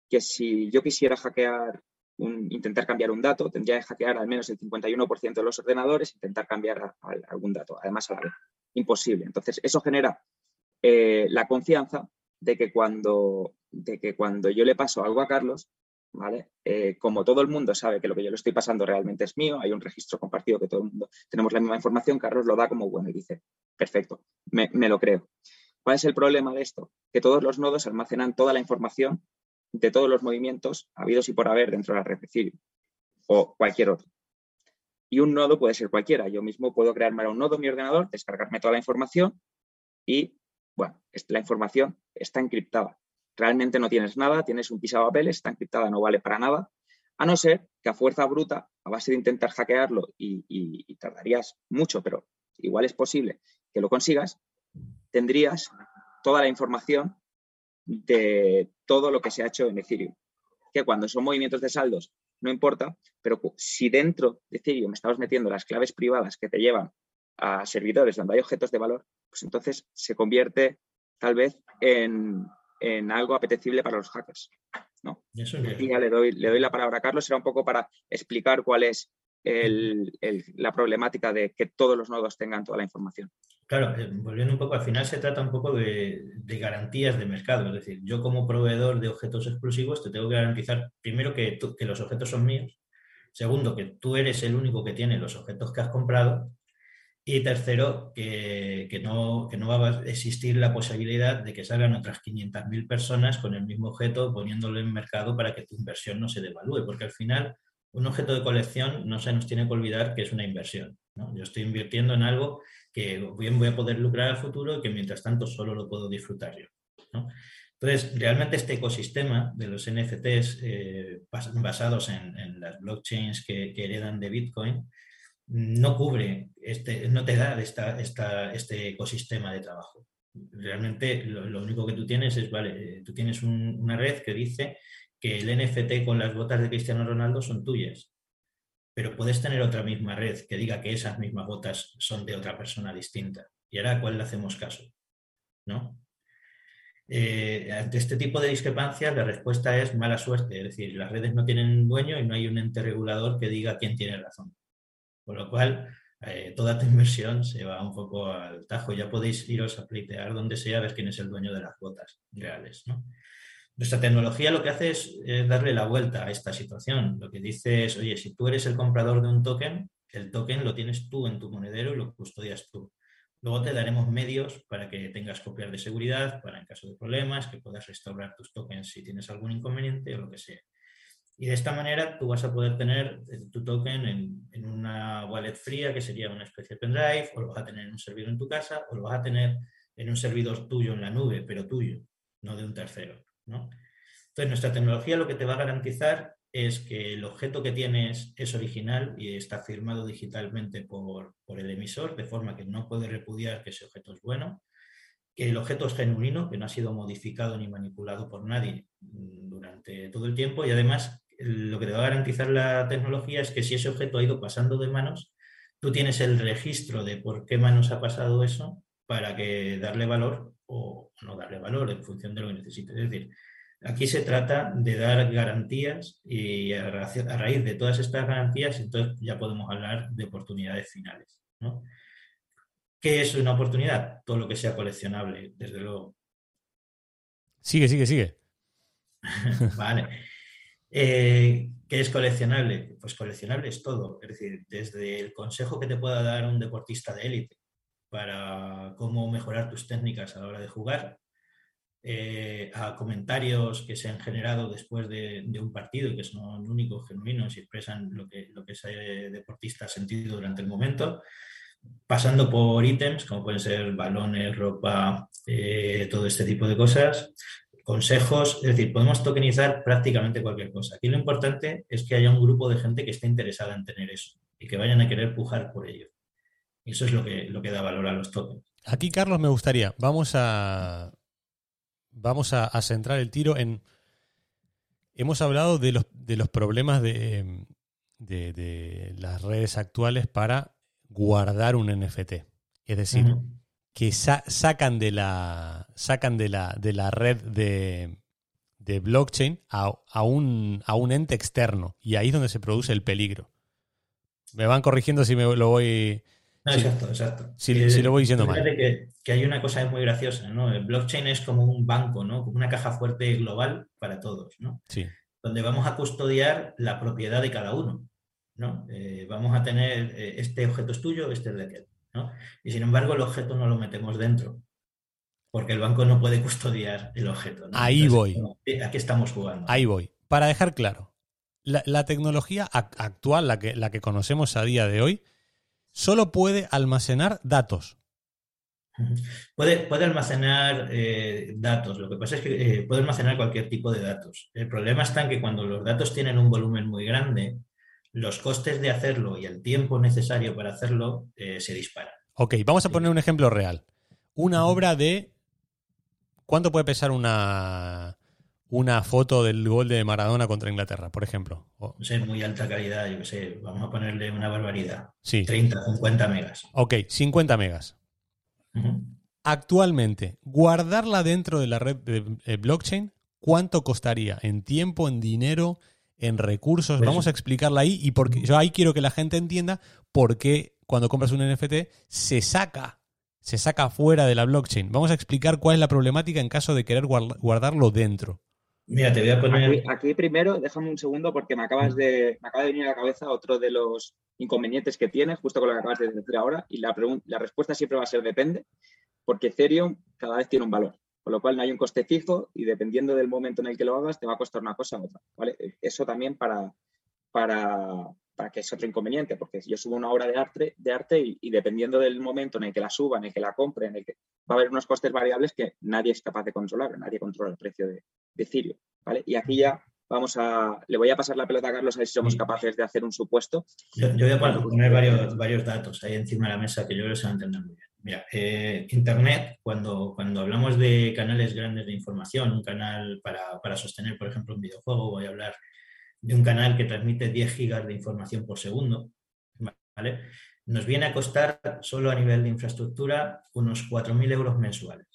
Que si yo quisiera hackear intentar cambiar un dato, tendría que hackear al menos el 51% de los ordenadores, intentar cambiar algún dato, además a la vez. Imposible. Entonces, eso genera eh, la confianza de que, cuando, de que cuando yo le paso algo a Carlos, ¿vale? Eh, como todo el mundo sabe que lo que yo le estoy pasando realmente es mío, hay un registro compartido que todo el mundo tenemos la misma información, Carlos lo da como bueno y dice, perfecto, me, me lo creo. ¿Cuál es el problema de esto? Que todos los nodos almacenan toda la información de todos los movimientos habidos y por haber dentro de la red de o cualquier otro. Y un nodo puede ser cualquiera. Yo mismo puedo crearme un nodo en mi ordenador, descargarme toda la información y, bueno, la información está encriptada. Realmente no tienes nada, tienes un papeles, está encriptada, no vale para nada, a no ser que a fuerza bruta, a base de intentar hackearlo y, y tardarías mucho, pero igual es posible que lo consigas, tendrías toda la información de todo lo que se ha hecho en Ethereum. Que cuando son movimientos de saldos no importa, pero si dentro de Ethereum estamos metiendo las claves privadas que te llevan a servidores donde hay objetos de valor, pues entonces se convierte tal vez en, algo apetecible para los hackers. ¿no? ya le doy, le doy la palabra a Carlos, será un poco para explicar cuál es la problemática de que todos los nodos tengan toda la información. Claro, eh, volviendo un poco, al final se trata un poco de, garantías de mercado. Es decir, yo como proveedor de objetos exclusivos te tengo que garantizar, primero, que, los objetos son míos. Segundo, que tú eres el único que tiene los objetos que has comprado. Y tercero, que, no, que no va a existir la posibilidad de que salgan otras 500.000 personas con el mismo objeto poniéndolo en mercado para que tu inversión no se devalúe. Porque al final, un objeto de colección no se nos tiene que olvidar que es una inversión. Yo estoy invirtiendo en algo que bien voy a poder lucrar al futuro y que mientras tanto solo lo puedo disfrutar yo. Entonces, realmente este ecosistema de los NFTs eh, basados en, las blockchains que, heredan de Bitcoin no cubre, este, no te da esta, este ecosistema de trabajo. Realmente lo, único que tú tienes es, vale, tú tienes una red que dice que el NFT con las botas de Cristiano Ronaldo son tuyas pero puedes tener otra misma red que diga que esas mismas botas son de otra persona distinta. ¿Y ahora a cuál le hacemos caso? ¿No? Eh, ante este tipo de discrepancias, la respuesta es mala suerte. Es decir, las redes no tienen dueño y no hay un ente regulador que diga quién tiene razón. Con lo cual, eh, toda tu inversión se va un poco al tajo. Ya podéis iros a pleitear donde sea a ver quién es el dueño de las botas reales. ¿no? Nuestra tecnología lo que hace es, darle la vuelta a esta situación. Lo que dice es, oye, si tú eres el comprador de un token, el token lo tienes tú en tu monedero y lo custodias tú. Luego te daremos medios para que tengas copias de seguridad, para en caso de problemas, que puedas restaurar tus tokens si tienes algún inconveniente o lo que sea. Y de esta manera tú vas a poder tener eh, tu token en, en, una wallet fría, que sería una especie de pendrive, o lo vas a tener en un servidor en tu casa, o lo vas a tener en un servidor tuyo en la nube, pero tuyo, no de un tercero. Entonces, nuestra tecnología lo que te va a garantizar es que el objeto que tienes es original y está firmado digitalmente por, el emisor, de forma que no puede repudiar que ese objeto es bueno, que el objeto es genuino, que no ha sido modificado ni manipulado por nadie durante todo el tiempo y además lo que te va a garantizar la tecnología es que si ese objeto ha ido pasando de manos, tú tienes el registro de por qué manos ha pasado eso para que darle valor o no darle valor en función de lo que necesite. Es decir, aquí se trata de dar garantías y a, raíz de todas estas garantías, entonces ya podemos hablar de oportunidades finales. ¿no? ¿Qué es una oportunidad? Todo lo que sea coleccionable, desde luego. Sigue, sigue, sigue. vale. Eh, ¿Qué es coleccionable? Pues coleccionable es todo. Es decir, desde el consejo que te pueda dar un deportista de élite, para cómo mejorar tus técnicas a la hora de jugar, eh, a comentarios que se han generado después de, un partido que son únicos, genuinos y expresan lo que, lo que ese deportista ha sentido durante el momento, pasando por ítems como pueden ser balones, ropa, eh, todo este tipo de cosas, consejos, es decir, podemos tokenizar prácticamente cualquier cosa. Aquí lo importante es que haya un grupo de gente que esté interesada en tener eso y que vayan a querer pujar por ello. Y eso es lo que, lo que da valor a los tokens. Aquí, Carlos, me gustaría, vamos a, vamos a, centrar el tiro en... Hemos hablado de los, de los problemas de, de, las redes actuales para guardar un NFT. Es decir, que sacan de la sacan de la, de la red de, de blockchain a, a, un, a un ente externo. Y ahí es donde se produce el peligro. Me van corrigiendo si me lo voy. Exacto, exacto. Si, lo voy diciendo mal. Que, que, hay una cosa muy graciosa, ¿no? El blockchain es como un banco, ¿no? Como una caja fuerte global para todos, ¿no? Sí. Donde vamos a custodiar la propiedad de cada uno, ¿no? Eh, vamos a tener eh, este objeto es tuyo, este es de aquel. Y sin embargo, el objeto no lo metemos dentro, porque el banco no puede custodiar el objeto. Ahí voy. ¿A qué estamos jugando? Ahí voy. Para dejar claro, la, tecnología actual, la que, la que conocemos a día de hoy, solo puede almacenar datos. Puede, puede almacenar eh, datos, lo que pasa es que eh, puede almacenar cualquier tipo de datos. El problema está en que cuando los datos tienen un volumen muy grande, los costes de hacerlo y el tiempo necesario para hacerlo eh, se disparan. Ok, vamos a poner un ejemplo real. Una obra de... ¿Cuánto puede pesar una, una foto del gol de Maradona contra Inglaterra, por ejemplo? No sé, muy alta calidad, yo qué sé, vamos a ponerle una barbaridad. Sí. 30, 50 megas. Ok, 50 megas. Actualmente, guardarla dentro de la red de blockchain, ¿cuánto costaría en tiempo, en dinero, en recursos. Pues Vamos a explicarla ahí y porque yo ahí quiero que la gente entienda por qué cuando compras un NFT se saca, se saca fuera de la blockchain. Vamos a explicar cuál es la problemática en caso de querer guardarlo dentro. Mira, te voy a poner. Aquí, primero, déjame un segundo porque me acabas de, me acaba de venir a la cabeza otro de los inconvenientes que tienes, justo con lo que acabas de decir ahora, y la, la respuesta siempre va a ser depende, porque Ethereum cada vez tiene un valor. Con lo cual no hay un coste fijo y dependiendo del momento en el que lo hagas te va a costar una cosa u otra. ¿vale? Eso también para, para, que es otro inconveniente, porque yo subo una obra de arte, de arte y, dependiendo del momento en el que la suba, en el que la compre, en el que va a haber unos costes variables que nadie es capaz de controlar, nadie controla el precio de, de ¿vale? Y aquí ya vamos a, le voy a pasar la pelota a Carlos a ver si somos capaces de hacer un supuesto. Yo, voy a poner varios, varios datos ahí encima de la mesa que yo creo que se van a entender muy bien. Mira, eh, Internet, cuando, cuando hablamos de canales grandes de información, un canal para, sostener, por ejemplo, un videojuego, voy a hablar de un canal que transmite 10 gigas de información por segundo. Nos viene a costar solo a nivel de infraestructura unos 4.000 euros mensuales,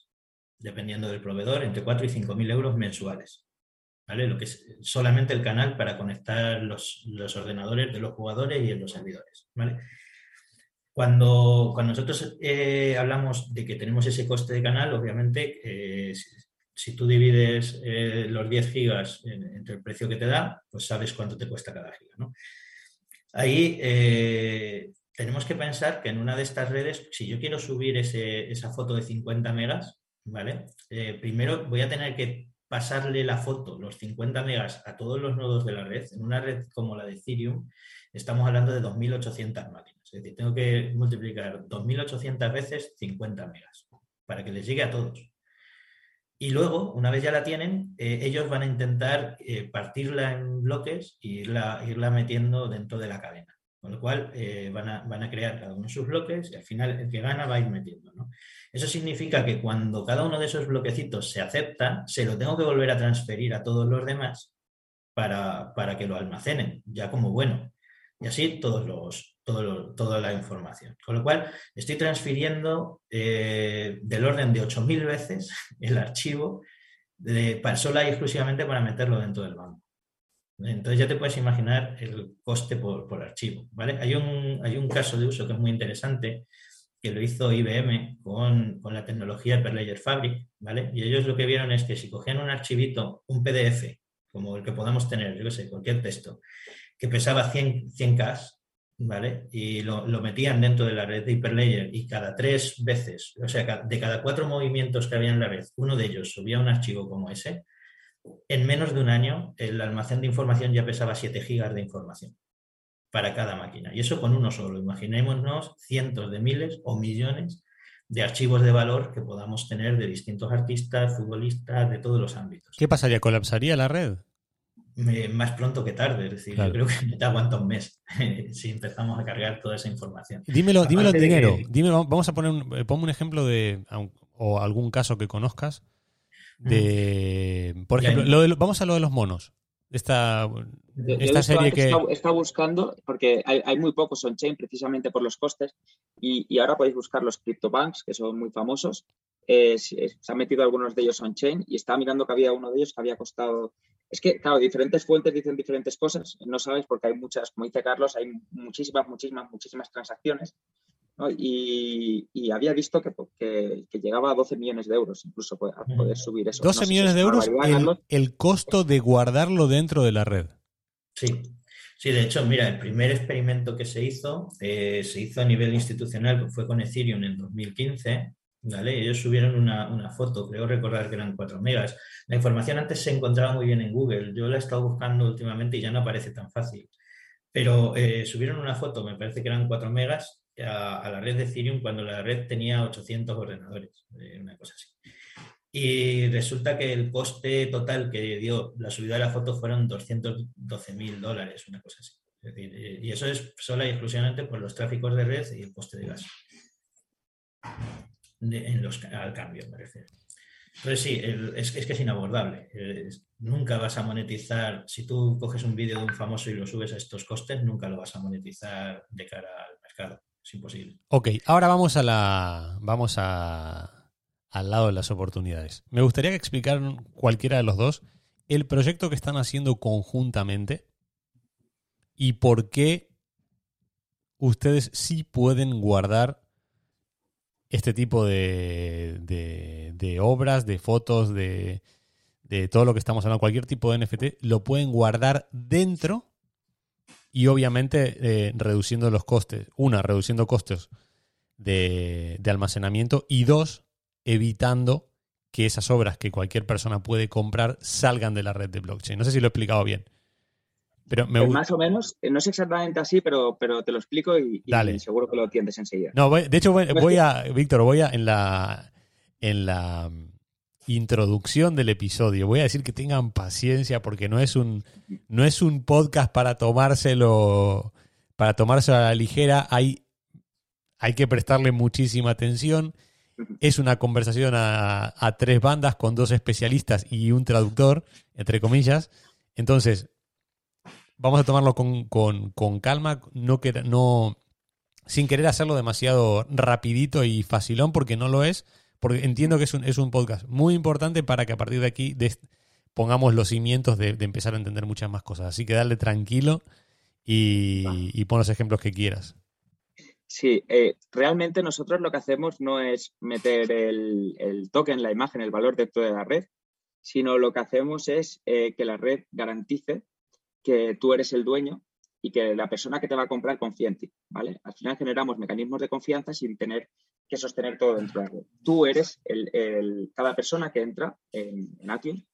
dependiendo del proveedor, entre 4 y 5.000 euros mensuales. ¿Vale? Lo que es solamente el canal para conectar los, ordenadores de los jugadores y los servidores. ¿vale? Cuando, cuando nosotros eh, hablamos de que tenemos ese coste de canal, obviamente, eh, si, tú divides eh, los 10 gigas entre el precio que te da, pues sabes cuánto te cuesta cada giga. ¿no? Ahí tenemos que pensar que en una de estas redes, si yo quiero subir esa foto de 50 megas, ¿vale? primero voy a tener que pasarle la foto, los 50 megas, a todos los nodos de la red. En una red como la de Ethereum, estamos hablando de 2.800 máquinas. Es decir, tengo que multiplicar 2.800 veces 50 megas para que les llegue a todos. Y luego, una vez ya la tienen, eh, ellos van a intentar eh, partirla en bloques e irla, irla, metiendo dentro de la cadena. Con lo cual, eh, van, a, van, a, crear cada uno de sus bloques y al final el que gana va a ir metiendo. Eso significa que cuando cada uno de esos bloquecitos se acepta, se lo tengo que volver a transferir a todos los demás para, para que lo almacenen, ya como bueno. Y así todos los, toda la información. Con lo cual, estoy transfiriendo eh, del orden de 8.000 veces el archivo de, para, sola y exclusivamente para meterlo dentro del banco. Entonces ya te puedes imaginar el coste por, archivo. ¿vale? Hay, un, hay un caso de uso que es muy interesante que lo hizo IBM con, la tecnología Hyperledger Fabric, ¿vale? Y ellos lo que vieron es que si cogían un archivito, un PDF, como el que podamos tener, yo qué sé, cualquier texto, que pesaba 100, 100K, ¿vale? Y lo, metían dentro de la red de Hyperledger y cada tres veces, o sea, de cada cuatro movimientos que había en la red, uno de ellos subía un archivo como ese, en menos de un año el almacén de información ya pesaba 7 gigas de información para cada máquina. Y eso con uno solo. Imaginémonos cientos de miles o millones de archivos de valor que podamos tener de distintos artistas, futbolistas, de todos los ámbitos. ¿Qué pasaría? ¿Colapsaría la red? Más pronto que tarde, es decir, yo creo que te aguanta un mes si empezamos a cargar toda esa información. Dímelo, dímelo en dinero. vamos a poner un, eh, ponme un ejemplo de o algún caso que conozcas de, por ejemplo, vamos a lo de los monos. Esta, esta serie que... Está, buscando, porque hay, muy pocos on-chain precisamente por los costes, y, ahora podéis buscar los CryptoBanks, que son muy famosos. Eh, se, han metido algunos de ellos on-chain y estaba mirando que había uno de ellos que había costado... Es que, claro, diferentes fuentes dicen diferentes cosas, no sabes porque hay muchas, como dice Carlos, hay muchísimas, muchísimas, muchísimas transacciones y, había visto que, que, llegaba a 12 millones de euros, incluso a poder subir eso. 12 millones de euros el, costo de guardarlo dentro de la red. Sí, sí, de hecho, mira, el primer experimento que se hizo, eh, se hizo a nivel institucional, que fue con Ethereum en 2015. ¿Vale? Ellos subieron una, una, foto, creo recordar que eran 4 megas. La información antes se encontraba muy bien en Google. Yo la he estado buscando últimamente y ya no aparece tan fácil. Pero eh, subieron una foto, me parece que eran 4 megas, a, la red de Ethereum cuando la red tenía 800 ordenadores, eh, una cosa así. Y resulta que el coste total que dio la subida de la foto fueron 212 mil dólares, una cosa así. Eh, y eso es solo y exclusivamente por los tráficos de red y el coste de gas. Al cambio, me refiero. Entonces sí, es, es, que es inabordable. nunca vas a monetizar, si tú coges un vídeo de un famoso y lo subes a estos costes, nunca lo vas a monetizar de cara al mercado es imposible. Ok, ahora vamos a la. Vamos a, al lado de las oportunidades. Me gustaría que explicaran cualquiera de los dos el proyecto que están haciendo conjuntamente y por qué ustedes sí pueden guardar este tipo de, de, obras, de fotos, de, de todo lo que estamos hablando, cualquier tipo de NFT, lo pueden guardar dentro y obviamente eh, reduciendo los costes. Una, reduciendo costes de, almacenamiento y dos, evitando que esas obras que cualquier persona puede comprar salgan de la red de blockchain. No sé si lo he explicado bien. Pero más o menos, eh, no es exactamente así, pero, pero te lo explico y, seguro que lo entiendes enseguida. No, de hecho, voy, voy a, Víctor, voy a en la en la introducción del episodio. Voy a decir que tengan paciencia porque no es un, no es un podcast para tomárselo, para tomárselo a la ligera. Hay, hay que prestarle muchísima atención. Es una conversación a, tres bandas con dos especialistas y un traductor, entre comillas. Entonces, vamos a tomarlo con, con, calma, no, no, sin querer hacerlo demasiado rapidito y facilón, porque no lo es porque entiendo que es un, es un podcast muy importante para que a partir de aquí pongamos los cimientos de, empezar a entender muchas más cosas. Así que dale tranquilo y, pon los ejemplos que quieras. Sí, eh, realmente nosotros lo que hacemos no es meter el, token, la imagen, el valor dentro de la red, sino lo que hacemos es eh, que la red garantice que tú eres el dueño y que la persona que te va a comprar confía en ti, ¿vale? Al final generamos mecanismos de confianza sin tener que sostener todo dentro de la red. Tú eres el, cada persona que entra en, en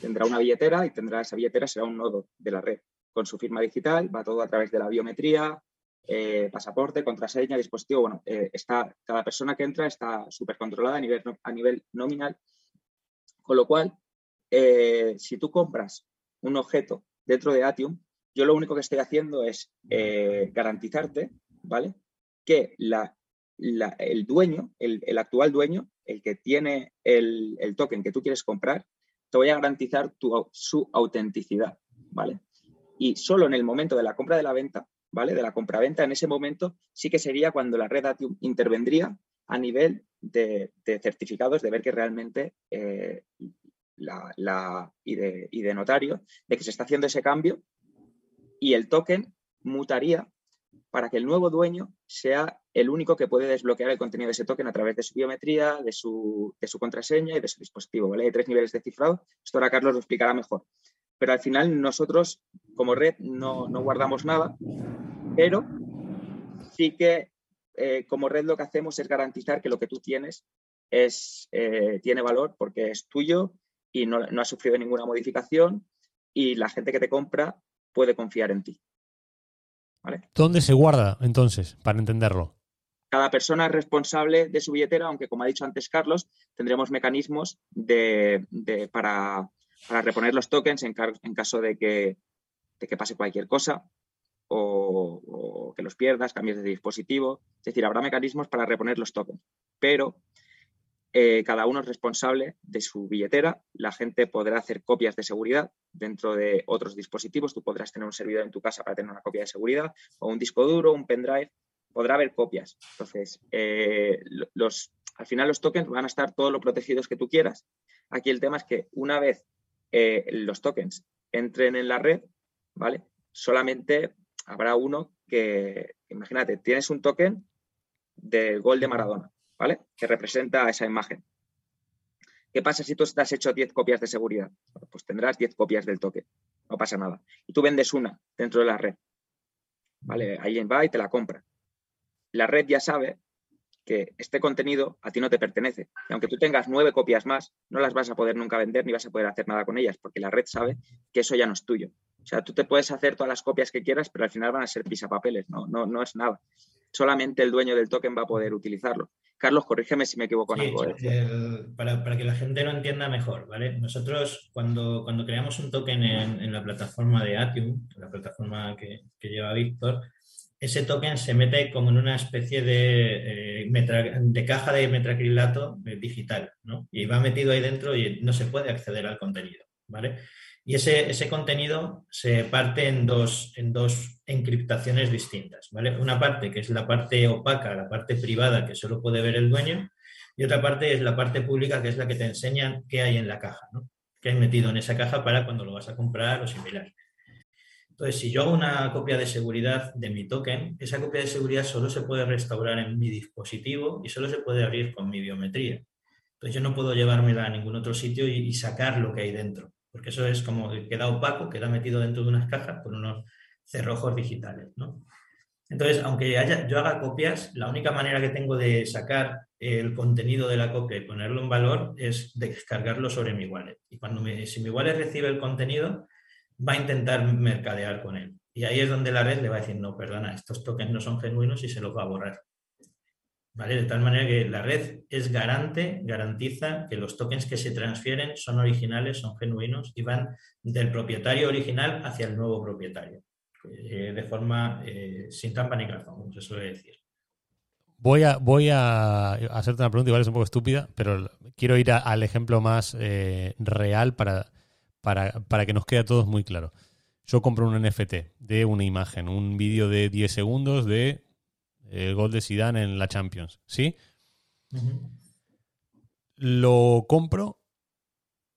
tendrá una billetera y tendrá esa billetera será un nodo de la red con su firma digital, va todo a través de la biometría, eh, pasaporte, contraseña, dispositivo. Bueno, eh, está, cada persona que entra está súper controlada a nivel, a nivel nominal, con lo cual, eh, si tú compras un objeto dentro de Atium, yo lo único que estoy haciendo es garantizarte, ¿vale? Que la el dueño, el, actual dueño, el que tiene el, token que tú quieres comprar, te voy a garantizar su autenticidad, ¿vale? Y solo en el momento de la compra de la venta, ¿vale? De la compra-venta, en ese momento sí que sería cuando la red Atium intervendría a nivel de, certificados, de ver que realmente eh, la, y, de, de notario, de que se está haciendo ese cambio y el token mutaría para que el nuevo dueño sea el único que puede desbloquear el contenido de ese token a través de su biometría, de su, contraseña y de su dispositivo. ¿vale? Hay tres niveles de cifrado. Esto ahora Carlos lo explicará mejor. Pero al final nosotros como red no, guardamos nada, pero sí que eh, como red lo que hacemos es garantizar que lo que tú tienes es, eh, tiene valor porque es tuyo y no, no ha sufrido ninguna modificación y la gente que te compra puede confiar en ti. ¿Dónde se guarda entonces, para entenderlo? Cada persona es responsable de su billetera, aunque como ha dicho antes Carlos, tendremos mecanismos de, para, reponer los tokens en, caso de que, que, pase cualquier cosa o, que los pierdas, cambies de dispositivo. Es decir, habrá mecanismos para reponer los tokens. Pero eh, cada uno es responsable de su billetera. La gente podrá hacer copias de seguridad dentro de otros dispositivos. Tú podrás tener un servidor en tu casa para tener una copia de seguridad o un disco duro, un pendrive podrá haber copias. Entonces, eh, los, al final los tokens van a estar todo lo protegidos que tú quieras. Aquí el tema es que una vez eh, los tokens entren en la red, ¿vale? Solamente habrá uno que, imagínate, tienes un token del gol de Maradona, ¿vale? Que representa esa imagen. ¿Qué pasa si tú has hecho 10 copias de seguridad? Pues tendrás 10 copias del token, no pasa nada. Y tú vendes una dentro de la red, ¿vale? Alguien va y te la compra la red ya sabe que este contenido a ti no te pertenece. Y aunque tú tengas nueve copias más, no las vas a poder nunca vender ni vas a poder hacer nada con ellas, porque la red sabe que eso ya no es tuyo. O sea, tú te puedes hacer todas las copias que quieras, pero al final van a ser pisapapeles, no, no, no es nada. Solamente el dueño del token va a poder utilizarlo. Carlos, corrígeme si me equivoco en algo. ¿eh? para, que la gente lo entienda mejor, ¿vale? Nosotros cuando, cuando creamos un token en, la plataforma de Atium, la plataforma que, que lleva Víctor, ese token se mete como en una especie de, eh, de caja de metacrilato eh, digital, ¿no? Y va metido ahí dentro y no se puede acceder al contenido, ¿vale? Y ese, ese contenido se parte en dos, en dos encriptaciones distintas, ¿vale? Una parte que es la parte opaca, la parte privada que solo puede ver el dueño, y otra parte es la parte pública que es la que te enseñan qué hay en la caja, ¿no? qué hay metido en esa caja para cuando lo vas a comprar o similar. Entonces, si yo hago una copia de seguridad de mi token, esa copia de seguridad solo se puede restaurar en mi dispositivo y solo se puede abrir con mi biometría. Entonces, yo no puedo llevármela a ningún otro sitio y, sacar lo que hay dentro, porque eso es como que queda opaco, queda metido dentro de unas cajas con unos cerrojos digitales. Entonces, aunque yo haga copias, la única manera que tengo de sacar el contenido de la copia y ponerlo en valor es descargarlo sobre mi wallet. Y cuando si mi wallet recibe el contenido, va a intentar mercadear con él. Y ahí es donde la red le va a decir, no, perdona, estos tokens no son genuinos y se los va a borrar. ¿Vale? De tal manera que la red es garante, garantiza que los tokens que se transfieren son originales, son genuinos y van del propietario original hacia el nuevo propietario. Eh, de forma eh, sin trampa ni cartón, se suele decir. Voy a, voy a hacerte una pregunta, igual es un poco estúpida, pero quiero ir al ejemplo más eh, real para, para, que nos quede a todos muy claro. Yo compro un NFT de una imagen, un vídeo de 10 segundos de el gol de Zidane en la Champions, ¿sí? Lo compro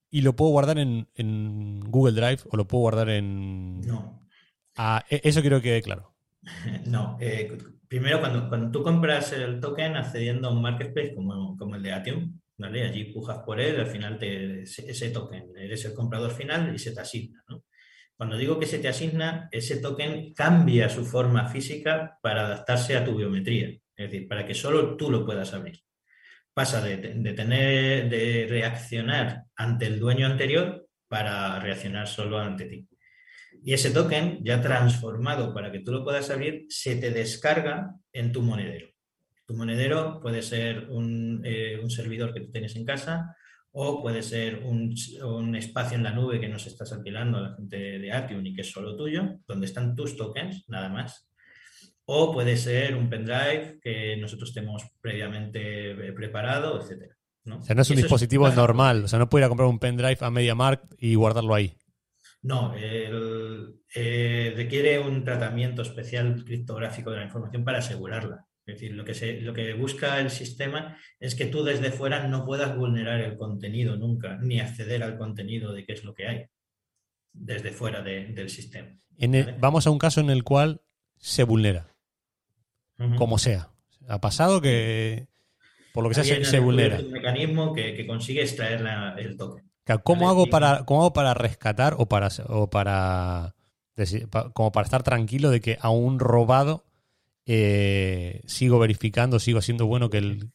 y lo puedo guardar en, Google Drive o lo puedo guardar en... No. Ah, e, eso quiero que quede claro. No, eh, primero cuando, cuando tú compras el token accediendo a un marketplace como, como el de Atium, Allí pujas por él, al final te, ese token, eres el comprador final y se te asigna. Cuando digo que se te asigna, ese token cambia su forma física para adaptarse a tu biometría, es decir, para que solo tú lo puedas abrir. Pasa de, tener, de reaccionar ante el dueño anterior para reaccionar solo ante ti. Y ese token, ya transformado para que tú lo puedas abrir, se te descarga en tu monedero. Tu monedero puede ser eh, un, servidor que tú tienes en casa o puede ser un, espacio en la nube que nos estás alquilando a la gente de Atium y que es solo tuyo, donde están tus tokens, nada más. O puede ser un pendrive que nosotros tenemos previamente eh, preparado, etc. ¿no? O sea, no es un dispositivo normal, o sea, no ir a comprar un pendrive a MediaMarkt y guardarlo ahí. No, eh, requiere un tratamiento especial criptográfico de la información para asegurarla. Es decir, lo que, se, lo que busca el sistema es que tú desde fuera no puedas vulnerar el contenido nunca, ni acceder al contenido de qué es lo que hay desde fuera del sistema. vamos a un caso en el cual se vulnera, como sea. Ha pasado que, por lo que sea, se, vulnera. un mecanismo que, consigue extraer el token. ¿Cómo, hago para, ¿Cómo hago para rescatar o para, o para, como para estar tranquilo de que a un robado eh, sigo verificando, sigo haciendo bueno que el...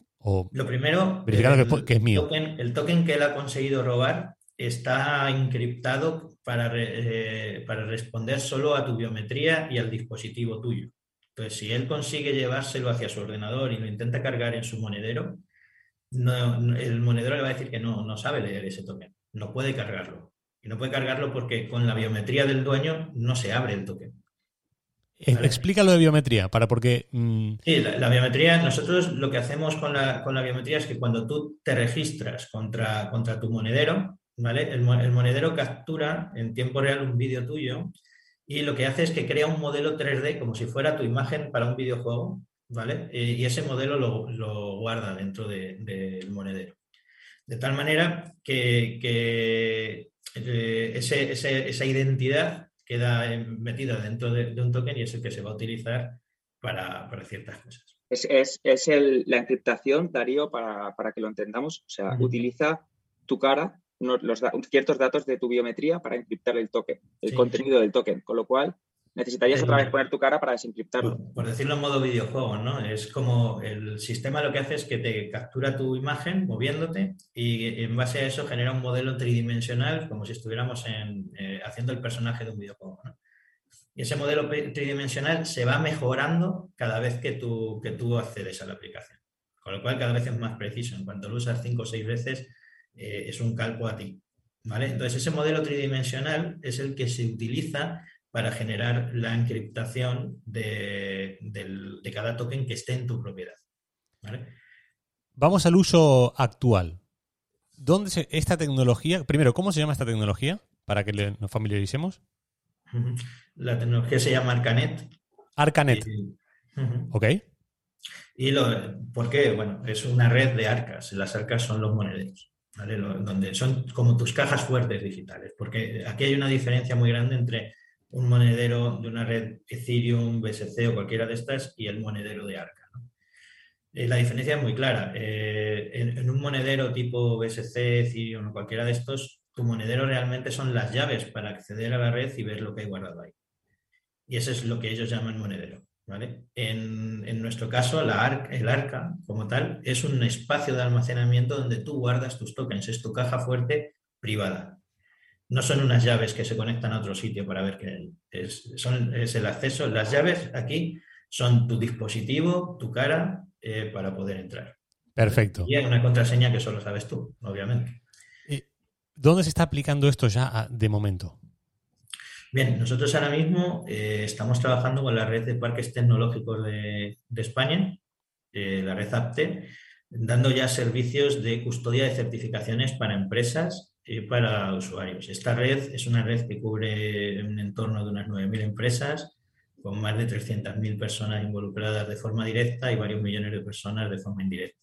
Lo primero, verificando que, es mío. el token que él ha conseguido robar está encriptado para, eh, para responder solo a tu biometría y al dispositivo tuyo. Entonces, si él consigue llevárselo hacia su ordenador y lo intenta cargar en su monedero, el monedero le va a decir que no, no sabe leer ese token, no puede cargarlo. Y no puede cargarlo porque con la biometría del dueño no se abre el token. Explícalo de biometría, para porque... Mm, sí, la, biometría, nosotros lo que hacemos con la, con la, biometría es que cuando tú te registras contra, contra tu monedero, ¿vale? El, el, monedero captura en tiempo real un vídeo tuyo y lo que hace es que crea un modelo 3D como si fuera tu imagen para un videojuego, ¿vale? Eh, y ese modelo lo, guarda dentro del monedero. De tal manera que, eh, esa identidad queda metida dentro de, un token y es el que se va a utilizar para, ciertas cosas. Es, la encriptación, Darío, para, que lo entendamos. O sea, utiliza tu cara, los, ciertos datos de tu biometría para encriptar el token, el contenido del token. Con lo cual, necesitarías otra vez poner tu cara para desencriptarlo. Por, decirlo en modo videojuego, ¿no? Es como el sistema lo que hace es que te captura tu imagen moviéndote y en base a eso genera un modelo tridimensional como si estuviéramos eh, haciendo el personaje de un videojuego, Y ese modelo tridimensional se va mejorando cada vez que tú, que tú accedes a la aplicación. Con lo cual cada vez es más preciso. En cuanto lo usas cinco o seis veces, eh, es un calco a ti. ¿Vale? Entonces, ese modelo tridimensional es el que se utiliza para generar la encriptación de, cada token que esté en tu propiedad. Vamos al uso actual. ¿Dónde se, esta tecnología, primero, ¿cómo se llama esta tecnología? Para que nos familiaricemos. La tecnología se llama Arcanet. Arcanet. Ok. ¿Y lo, por qué? Bueno, es una red de arcas. Las arcas son los monederos. donde son como tus cajas fuertes digitales, porque aquí hay una diferencia muy grande entre un monedero de una red Ethereum, BSC o cualquiera de estas y el monedero de Arca. Eh, la diferencia es muy clara. Eh, en, un monedero tipo BSC, Ethereum o cualquiera de estos, tu monedero realmente son las llaves para acceder a la red y ver lo que hay guardado ahí. Y eso es lo que ellos llaman monedero. En, nuestro caso, el arca como tal es un espacio de almacenamiento donde tú guardas tus tokens, es tu caja fuerte privada no son unas llaves que se conectan a otro sitio para ver qué es, son, es el acceso. Las llaves aquí son tu dispositivo, tu cara, eh, para poder entrar. Perfecto. Y hay una contraseña que solo sabes tú, obviamente. ¿Dónde se está aplicando esto ya ah, de momento? Bien, nosotros ahora mismo eh, estamos trabajando con la red de parques tecnológicos de, España, eh, la red APTE, dando ya servicios de custodia de certificaciones para empresas para usuarios. Esta red es una red que cubre un entorno de unas 9.000 empresas con más de 300.000 personas involucradas de forma directa y varios millones de personas de forma indirecta.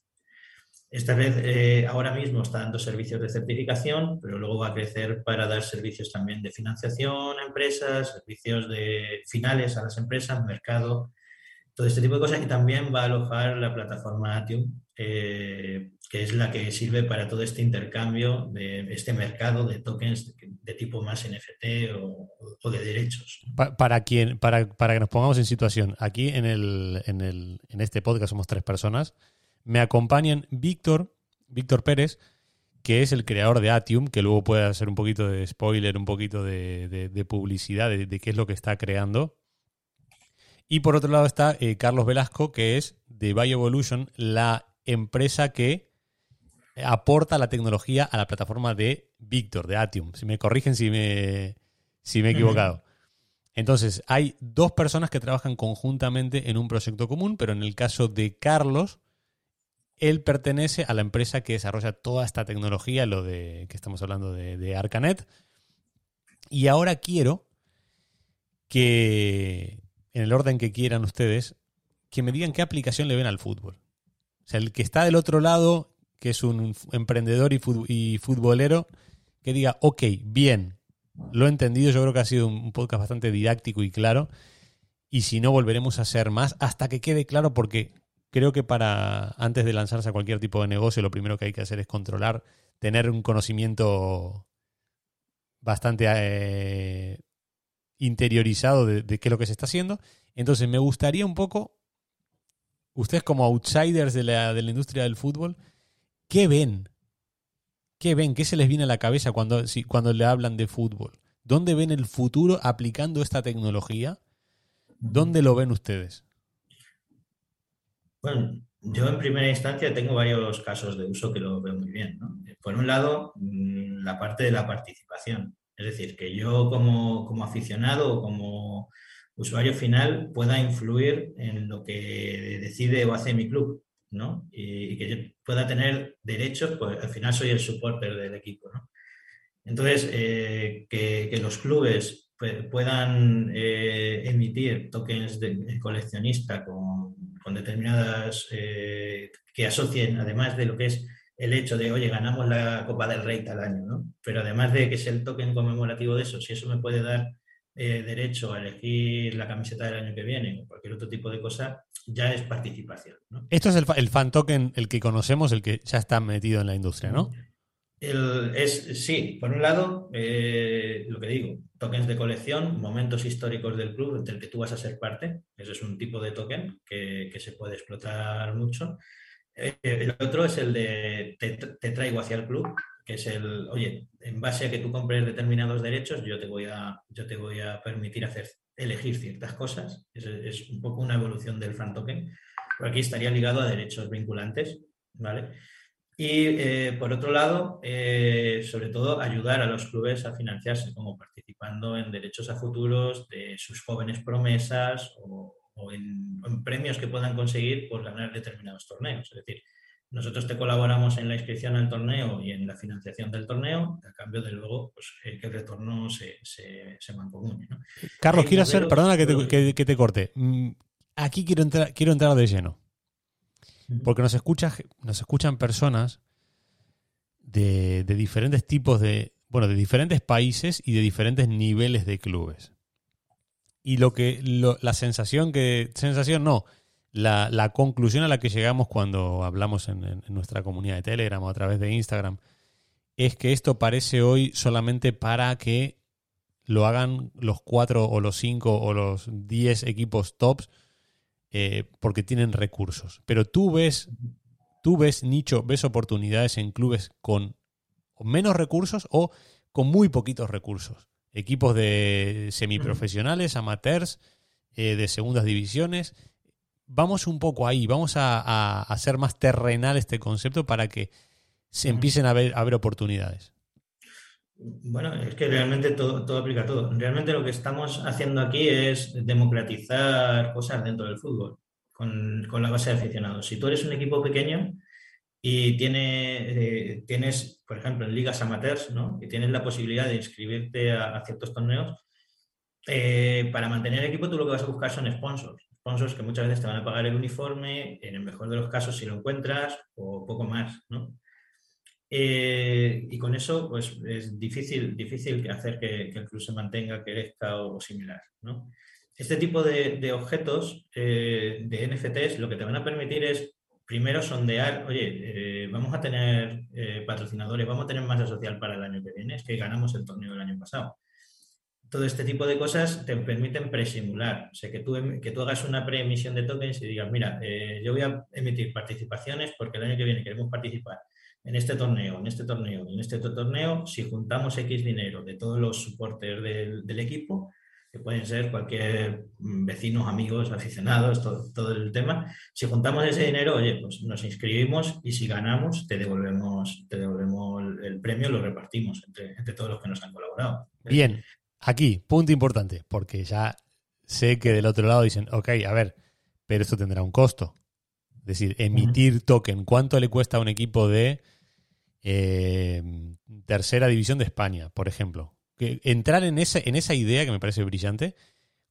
Esta red eh, ahora mismo está dando servicios de certificación, pero luego va a crecer para dar servicios también de financiación a empresas, servicios de finales a las empresas, mercado, todo este tipo de cosas. Y también va a alojar la plataforma Atium, eh, que es la que sirve para todo este intercambio de este mercado de tokens de, tipo más NFT o, de derechos. para, para, que nos pongamos en situación, aquí en, el, en, el, en este podcast somos tres personas. Me acompañan Víctor, Víctor Pérez, que es el creador de Atium, que luego puede hacer un poquito de spoiler, un poquito de, publicidad de, qué es lo que está creando. Y por otro lado está eh, Carlos Velasco, que es de BioEvolution, la empresa que aporta la tecnología a la plataforma de Victor, de Atium. Si me corrigen si me, si me he equivocado. Entonces, hay dos personas que trabajan conjuntamente en un proyecto común, pero en el caso de Carlos, él pertenece a la empresa que desarrolla toda esta tecnología, lo de que estamos hablando de, de Arcanet. Y ahora quiero que, en el orden que quieran ustedes, que me digan qué aplicación le ven al fútbol. O sea, el que está del otro lado, que es un emprendedor y, futbolero, que diga, ok, bien, lo he entendido, yo creo que ha sido un podcast bastante didáctico y claro, y si no, volveremos a hacer más hasta que quede claro, porque creo que para antes de lanzarse a cualquier tipo de negocio, lo primero que hay que hacer es controlar, tener un conocimiento bastante eh, interiorizado de, qué es lo que se está haciendo. Entonces, me gustaría un poco ustedes como outsiders de la, de la industria del fútbol, ¿qué ven? ¿Qué ven? ¿Qué se les viene a la cabeza cuando, cuando le hablan de fútbol? ¿Dónde ven el futuro aplicando esta tecnología? ¿Dónde lo ven ustedes? Bueno, yo en primera instancia tengo varios casos de uso que lo veo muy bien. Por un lado, mm, la parte de la participación. Es decir, que yo como, como aficionado o como usuario final pueda influir en lo que decide o hace mi club, ¿no? Y, que yo pueda tener derechos, pues al final soy el supporter del equipo, ¿no? Entonces, eh, que, los clubes puedan eh, emitir tokens de, coleccionista con, determinadas eh, que asocien, además de lo que es el hecho de, oye, ganamos la Copa del Rey tal año, ¿no? Pero además de que es el token conmemorativo de eso, si eso me puede dar derecho a elegir la camiseta del año que viene o cualquier otro tipo de cosa, ya es participación. Esto es el, el, fan token, el que conocemos, el que ya está metido en la industria, ¿no? es, sí, por un lado, eh, lo que digo, tokens de colección, momentos históricos del club del que tú vas a ser parte. Eso es un tipo de token que, se puede explotar mucho. Eh, el otro es el de te, traigo hacia el club, que es el, oye, en base a que tú compres determinados derechos, yo te voy a, yo te voy a permitir hacer, elegir ciertas cosas. Es, un poco una evolución del fan token. Por aquí estaría ligado a derechos vinculantes, ¿vale? Y eh, por otro lado, eh, sobre todo, ayudar a los clubes a financiarse, como participando en derechos a futuros de sus jóvenes promesas o, en, premios que puedan conseguir por ganar determinados torneos. Es decir, nosotros te colaboramos en la inscripción al torneo y en la financiación del torneo, a cambio de luego pues, que el retorno se, se, se. Carlos, quiero hacer, perdona que te, que te corte. Mm, aquí quiero entrar, quiero entrar de lleno. Porque nos, escucha, nos escuchan personas de, diferentes tipos de, bueno, de diferentes países y de diferentes niveles de clubes. Y lo que, la sensación que, sensación no, la, conclusión a la que llegamos cuando hablamos en, nuestra comunidad de Telegram o a través de Instagram es que esto parece hoy solamente para que lo hagan los cuatro o los cinco o los diez equipos tops eh, porque tienen recursos. Pero tú ves, tú ves nicho, ves oportunidades en clubes con menos recursos o con muy poquitos recursos. Equipos de semiprofesionales, amateurs, eh, de segundas divisiones. Vamos un poco ahí, vamos a, hacer más terrenal este concepto para que se empiecen a ver, a ver oportunidades. Bueno, es que realmente todo, todo aplica a todo. Realmente lo que estamos haciendo aquí es democratizar cosas dentro del fútbol con, la base de aficionados. Si tú eres un equipo pequeño y tiene, eh, tienes, por ejemplo, en ligas amateurs, ¿no? y tienes la posibilidad de inscribirte a, ciertos torneos, eh, para mantener el equipo tú lo que vas a buscar son sponsors. Sponsors que muchas veces te van a pagar el uniforme, en el mejor de los casos si lo encuentras, o poco más, ¿no? Eh, y con eso, pues es difícil, difícil hacer que, el club se mantenga, crezca o, similar. ¿no? Este tipo de, objetos eh, de NFTs lo que te van a permitir es, primero, sondear, oye, eh, vamos a tener patrocinadores, vamos a tener masa social para el año que viene, es que ganamos el torneo del año pasado. Todo este tipo de cosas te permiten presimular, o sea, que tú, em, que tú hagas una preemisión de tokens y digas, mira, yo voy a emitir participaciones porque el año que viene queremos participar en este torneo, en este torneo, en este torneo, si juntamos X dinero de todos los soportes del, equipo, que pueden ser cualquier mm, vecinos, amigos, aficionados, todo, el tema. Si juntamos ese dinero, oye, pues nos inscribimos y si ganamos, te devolvemos, te devolvemos el premio, lo repartimos entre, entre todos los que nos han colaborado. Bien, aquí, punto importante, porque ya sé que del otro lado dicen, ok, a ver, pero esto tendrá un costo. Es decir, emitir token, ¿cuánto le cuesta a un equipo de eh, tercera división de España, por ejemplo. Que entrar en, ese, en esa idea que me parece brillante,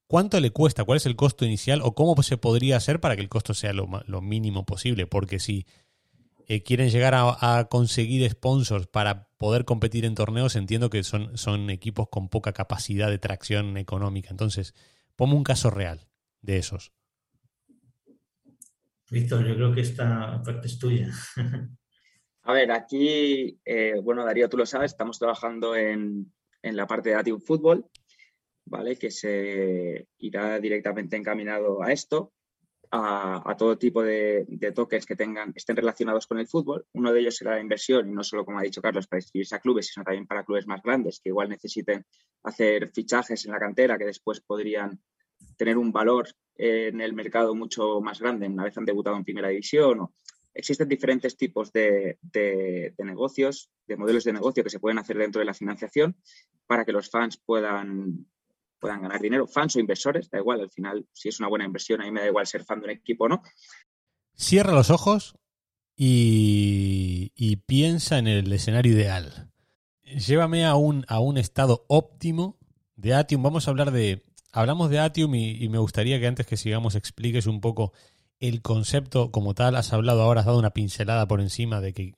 ¿cuánto le cuesta? ¿Cuál es el costo inicial? ¿O cómo se podría hacer para que el costo sea lo, mínimo posible? Porque si eh, quieren llegar a, conseguir sponsors para poder competir en torneos, entiendo que son, son equipos con poca capacidad de tracción económica. Entonces, ponme un caso real de esos. Víctor, yo creo que esta parte es tuya. A ver, aquí, eh, bueno, Darío, tú lo sabes, estamos trabajando en, la parte de Active Football, ¿vale? Que se irá directamente encaminado a esto, a, todo tipo de, tokens que tengan, estén relacionados con el fútbol. Uno de ellos será la inversión, y no solo, como ha dicho Carlos, para inscribirse a clubes, sino también para clubes más grandes, que igual necesiten hacer fichajes en la cantera que después podrían tener un valor en el mercado mucho más grande una vez han debutado en primera división. existen diferentes tipos de, negocios, de modelos de negocio que se pueden hacer dentro de la financiación para que los fans puedan, puedan ganar dinero. Fans o inversores, da igual, al final, si es una buena inversión, a mí me da igual ser fan de un equipo o no. Cierra los ojos y, y piensa en el escenario ideal. Llévame a un, a un estado óptimo de Atium. Vamos a hablar de hablamos de Atium y, me gustaría que antes que sigamos expliques un poco el concepto como tal. Has hablado ahora, has dado una pincelada por encima de que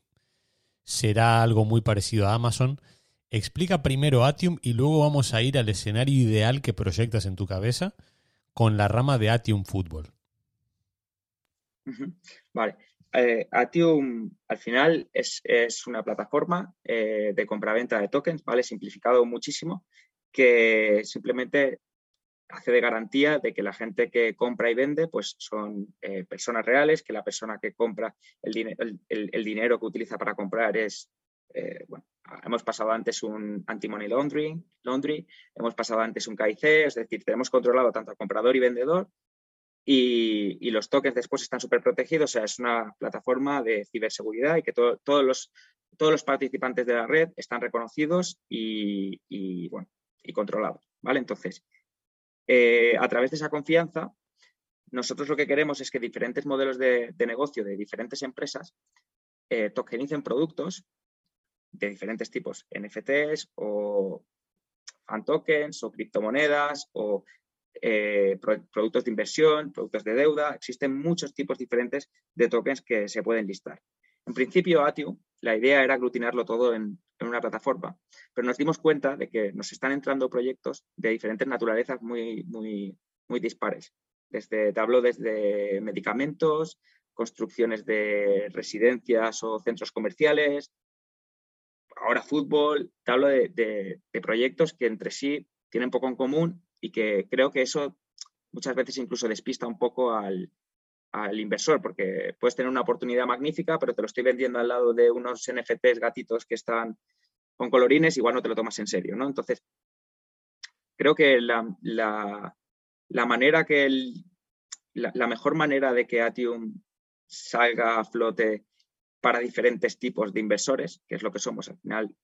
será algo muy parecido a Amazon. Explica primero Atium y luego vamos a ir al escenario ideal que proyectas en tu cabeza con la rama de Atium Fútbol. Vale. Eh, Atium al final es, una plataforma eh, de compraventa de tokens, ¿vale? Simplificado muchísimo, que simplemente hace de garantía de que la gente que compra y vende pues son eh, personas reales, que la persona que compra el, el, dinero que utiliza para comprar es, eh, bueno, hemos pasado antes un anti-money laundering, laundry, hemos pasado antes un KIC, es decir, tenemos controlado tanto al comprador y vendedor y, los tokens después están súper protegidos, o sea, es una plataforma de ciberseguridad y que todos, los, todos los participantes de la red están reconocidos y, y, bueno, y controlados, ¿vale? Entonces, eh, a través de esa confianza, nosotros lo que queremos es que diferentes modelos de, negocio de diferentes empresas eh, tokenicen productos de diferentes tipos, NFTs o fan tokens o criptomonedas o eh, productos de inversión, productos de deuda. Existen muchos tipos diferentes de tokens que se pueden listar. En principio, Atiu, la idea era aglutinarlo todo en, una plataforma, pero nos dimos cuenta de que nos están entrando proyectos de diferentes naturalezas muy, muy, muy dispares. Desde, te hablo desde medicamentos, construcciones de residencias o centros comerciales, ahora fútbol, te hablo de, proyectos que entre sí tienen poco en común y que creo que eso muchas veces incluso despista un poco al, al inversor, porque puedes tener una oportunidad magnífica, pero te lo estoy vendiendo al lado de unos NFTs gatitos que están con colorines, igual no te lo tomas en serio, ¿no? Entonces, creo que la, manera que el, la, mejor manera de que Atium salga a flote para diferentes tipos de inversores, que es lo que somos al final,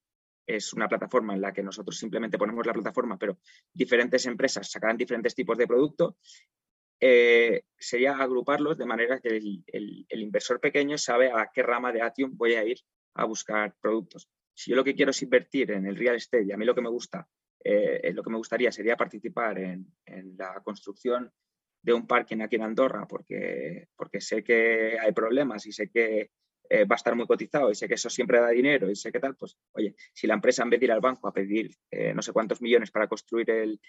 es una plataforma en la que nosotros simplemente ponemos la plataforma, pero diferentes empresas sacarán diferentes tipos de producto, eh, sería agruparlos de manera que el, inversor pequeño sabe a qué rama de Atium voy a ir a buscar productos. Si yo lo que quiero es invertir en el real estate y a mí lo que me gusta, eh, lo que me gustaría sería participar en, la construcción de un parking aquí en Andorra porque, porque sé que hay problemas y sé que eh, va a estar muy cotizado y sé que eso siempre da dinero y sé que tal, pues oye, si la empresa en vez de ir al banco a pedir no sé cuántos millones para construir el,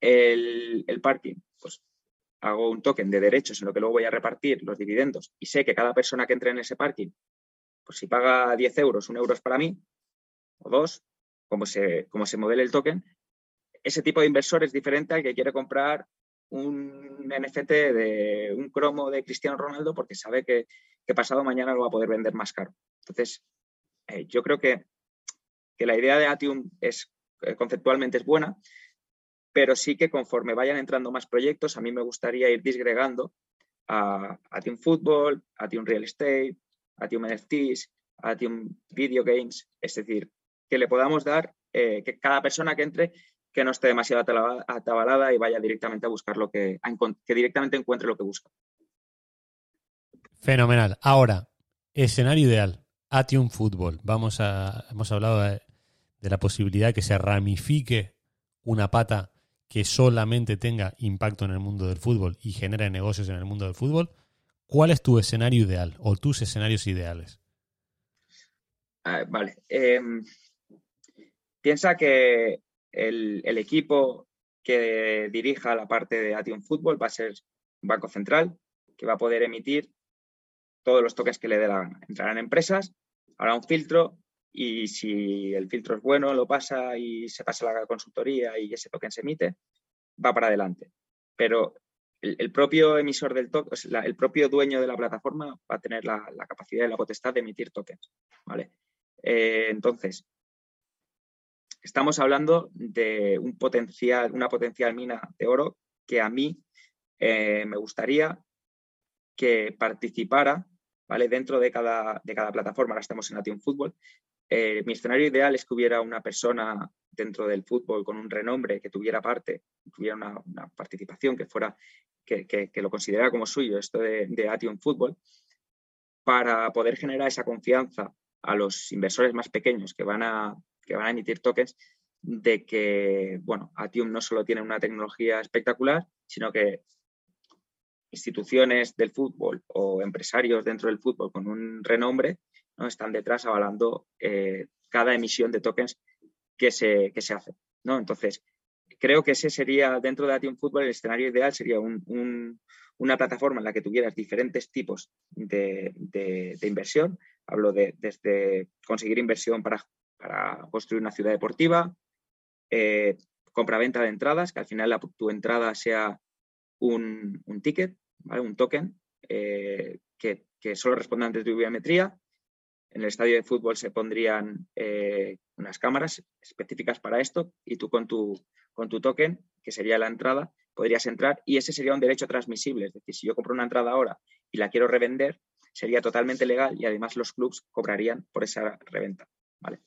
el, el parking, pues hago un token de derechos en lo que luego voy a repartir los dividendos y sé que cada persona que entre en ese parking, pues si paga 10 euros, un euro es para mí, o dos, como se, como se modele el token, ese tipo de inversor es diferente al que quiere comprar un NFT de un cromo de Cristiano Ronaldo porque sabe que, pasado mañana lo va a poder vender más caro. Entonces, eh, yo creo que, que, la idea de Atium es eh, conceptualmente es buena, pero sí que conforme vayan entrando más proyectos, a mí me gustaría ir disgregando a, a Team Football, a Team Real Estate, a Team NFTs, a Team Video Games, es decir, que le podamos dar eh, que cada persona que entre que no esté demasiado atabalada y vaya directamente a buscar lo que, que directamente encuentre lo que busca. Fenomenal. Ahora, escenario ideal, Atium Football. Vamos a, hemos hablado de, de la posibilidad que se ramifique una pata que solamente tenga impacto en el mundo del fútbol y genere negocios en el mundo del fútbol, ¿cuál es tu escenario ideal o tus escenarios ideales? Ah, vale. Em, piensa que el, equipo que dirija la parte de Atium Fútbol va a ser un banco central que va a poder emitir todos los toques que le dé la gana. Entrarán empresas, habrá un filtro y si el filtro es bueno, lo pasa y se pasa a la consultoría y ese token se emite, va para adelante. Pero el, propio emisor del token, el propio dueño de la plataforma va a tener la, capacidad y la potestad de emitir tokens. ¿vale? Eh, entonces, estamos hablando de un potencial, una potencial mina de oro que a mí eh, me gustaría que participara ¿vale? dentro de cada, de cada plataforma. Ahora estamos en Ation Fútbol. Eh, mi escenario ideal es que hubiera una persona dentro del fútbol con un renombre que tuviera parte, tuviera una, participación que fuera, que, que, lo considerara como suyo, esto de, de Ation Fútbol, para poder generar esa confianza a los inversores más pequeños que van a, que van a emitir tokens de que, bueno, Atium no solo tiene una tecnología espectacular, sino que instituciones del fútbol o empresarios dentro del fútbol con un renombre ¿no? están detrás avalando eh, cada emisión de tokens que se, se hace. ¿no? Entonces, creo que ese sería, dentro de Atium Fútbol, el escenario ideal sería una plataforma en la que tuvieras diferentes tipos de, inversión. Hablo de desde conseguir inversión para, para construir una ciudad deportiva, eh, compra-venta de entradas, que al final tu entrada sea un, ticket, un token, eh, que, solo responda ante tu biometría. En el estadio de fútbol se pondrían eh, unas cámaras específicas para esto y tú con tu, con tu token, que sería la entrada, podrías entrar y ese sería un derecho transmisible. Es decir, si yo compro una entrada ahora y la quiero revender, sería totalmente legal y además los clubs cobrarían por esa reventa. ¿vale?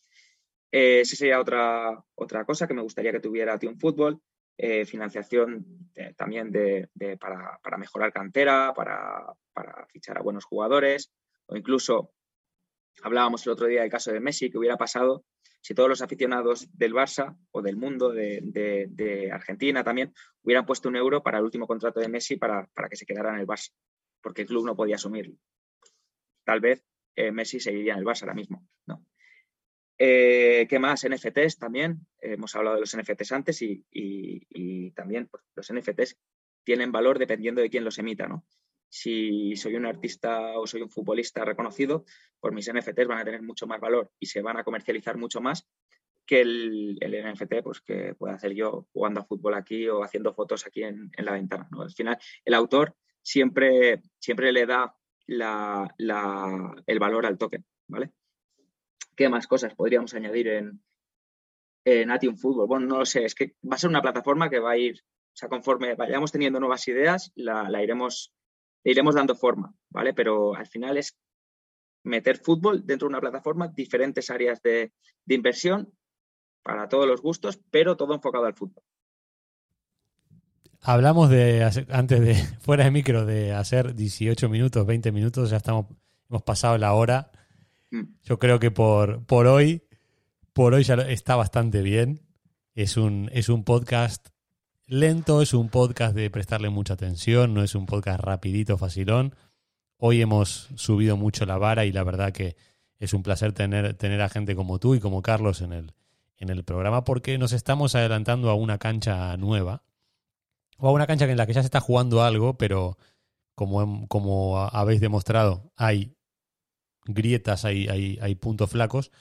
Eh, esa sería otra, otra cosa que me gustaría que tuviera Tion Fútbol. Eh, financiación también de, para, mejorar cantera, para, fichar a buenos jugadores, o incluso hablábamos el otro día del caso de Messi, que hubiera pasado si todos los aficionados del Barça o del mundo, de, Argentina también, hubieran puesto un euro para el último contrato de Messi para, que se quedara en el Barça, porque el club no podía asumirlo. Tal vez eh, Messi seguiría en el Barça ahora mismo, ¿no? Eh, ¿Qué más? NFTs también. hemos hablado de los NFTs antes y, también pues, los NFTs tienen valor dependiendo de quién los emita, ¿no? Si soy un artista o soy un futbolista reconocido, pues mis NFTs van a tener mucho más valor y se van a comercializar mucho más que el, NFT pues, que pueda hacer yo jugando a fútbol aquí o haciendo fotos aquí en, la ventana. ¿no? Al final, el autor siempre, siempre le da el valor al token, ¿vale? ¿Qué más cosas podríamos añadir en, en Atium Fútbol? Bueno, no lo sé, es que va a ser una plataforma que va a ir, o sea, conforme vayamos teniendo nuevas ideas, la, iremos, le iremos dando forma, ¿vale? Pero al final es meter fútbol dentro de una plataforma, diferentes áreas de, inversión para todos los gustos, pero todo enfocado al fútbol. Hablamos de, antes de, fuera de micro, de hacer 18 minutos, 20 minutos, ya estamos, hemos pasado la hora. Mm. Yo creo que por, por hoy, por hoy ya está bastante bien. Es un, es un podcast lento, es un podcast de prestarle mucha atención, no es un podcast rapidito, facilón. Hoy hemos subido mucho la vara y la verdad que es un placer tener, tener a gente como tú y como Carlos en el, en el programa porque nos estamos adelantando a una cancha nueva o a una cancha en la que ya se está jugando algo, pero como, como habéis demostrado, hay grietas, hay, hay, puntos flacos.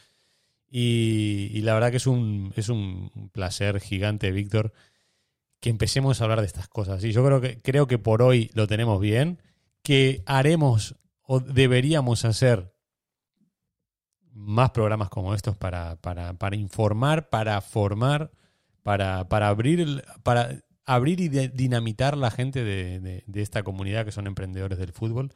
Y, la verdad que es un, es un placer gigante, Víctor, que empecemos a hablar de estas cosas. Y yo creo que, creo que por hoy lo tenemos bien, que haremos o deberíamos hacer más programas como estos para, para, para informar, para formar, para, para abrir, para abrir y dinamitar la gente de, de esta comunidad que son emprendedores del fútbol.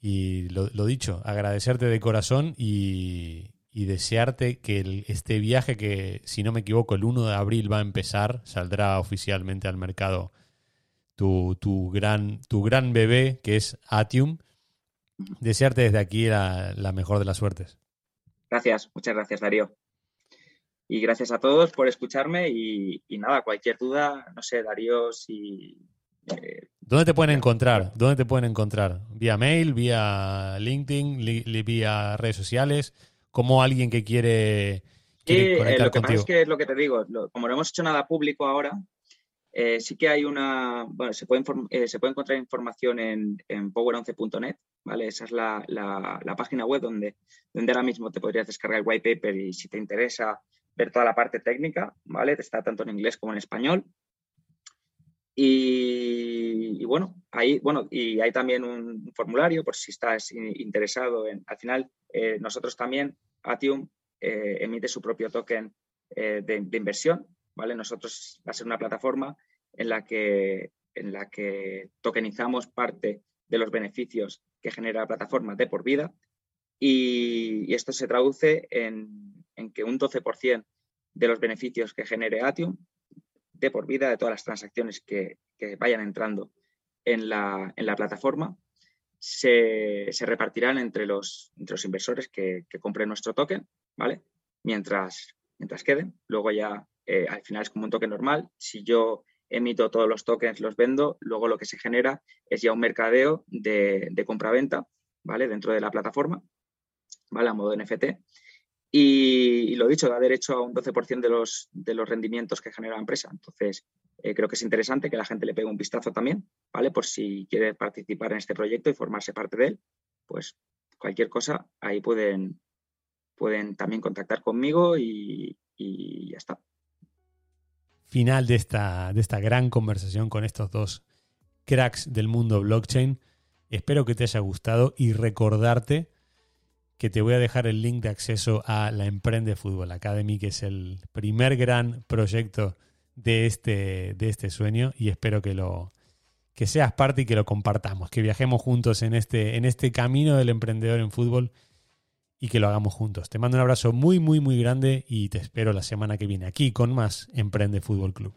Y lo, dicho, agradecerte de corazón y, desearte que este viaje que, si no me equivoco, el 1 de abril va a empezar, saldrá oficialmente al mercado tu, tu gran, tu gran bebé, que es Atium. Desearte desde aquí la, mejor de las suertes. Gracias, muchas gracias, Darío. Y gracias a todos por escucharme y, y nada, cualquier duda, no sé, Darío, si ¿Dónde te pueden encontrar? ¿Dónde te pueden encontrar? ¿Vía mail, vía LinkedIn, vía redes sociales? ¿Cómo alguien que quiere, quiere eh, lo que Pasa es que es lo que te digo, como no hemos hecho nada público ahora, eh, sí que hay una, bueno, se puede, eh, se puede encontrar información en, power11.net, ¿vale? Esa es la, la, página web donde, donde ahora mismo te podrías descargar el white paper y si te interesa ver toda la parte técnica, ¿vale? Está tanto en inglés como en español. Y, bueno, ahí, bueno, y hay también un formulario por si estás interesado en, al final, eh, nosotros también, Atium eh, emite su propio token eh, de, inversión, ¿vale? Nosotros va a ser una plataforma en la que, en la que tokenizamos parte de los beneficios que genera la plataforma de por vida y, esto se traduce en, que un 12% de los beneficios que genere Atium por vida de todas las transacciones que, vayan entrando en la, plataforma se, repartirán entre los, inversores que, compren nuestro token, ¿vale? Mientras, queden. Luego ya eh, al final es como un token normal. Si yo emito todos los tokens, los vendo, luego lo que se genera es ya un mercadeo de, de compra-venta, ¿vale? Dentro de la plataforma, ¿vale? A modo NFT. Y, lo dicho, da derecho a un 12% de los, de los rendimientos que genera la empresa. Entonces, eh, creo que es interesante que la gente le pegue un vistazo también, ¿vale? Por si quiere participar en este proyecto y formarse parte de él, pues cualquier cosa, ahí pueden, pueden también contactar conmigo y, y ya está final de esta, de esta gran conversación con estos dos cracks del mundo blockchain. Espero que te haya gustado y recordarte que te voy a dejar el link de acceso a la Emprende Fútbol Academy, que es el primer gran proyecto de este, de este sueño y espero que lo que seas parte y que lo compartamos, que viajemos juntos en este, en este camino del emprendedor en fútbol y que lo hagamos juntos. Te mando un abrazo muy, muy, muy grande y te espero la semana que viene aquí con más Emprende Fútbol Club.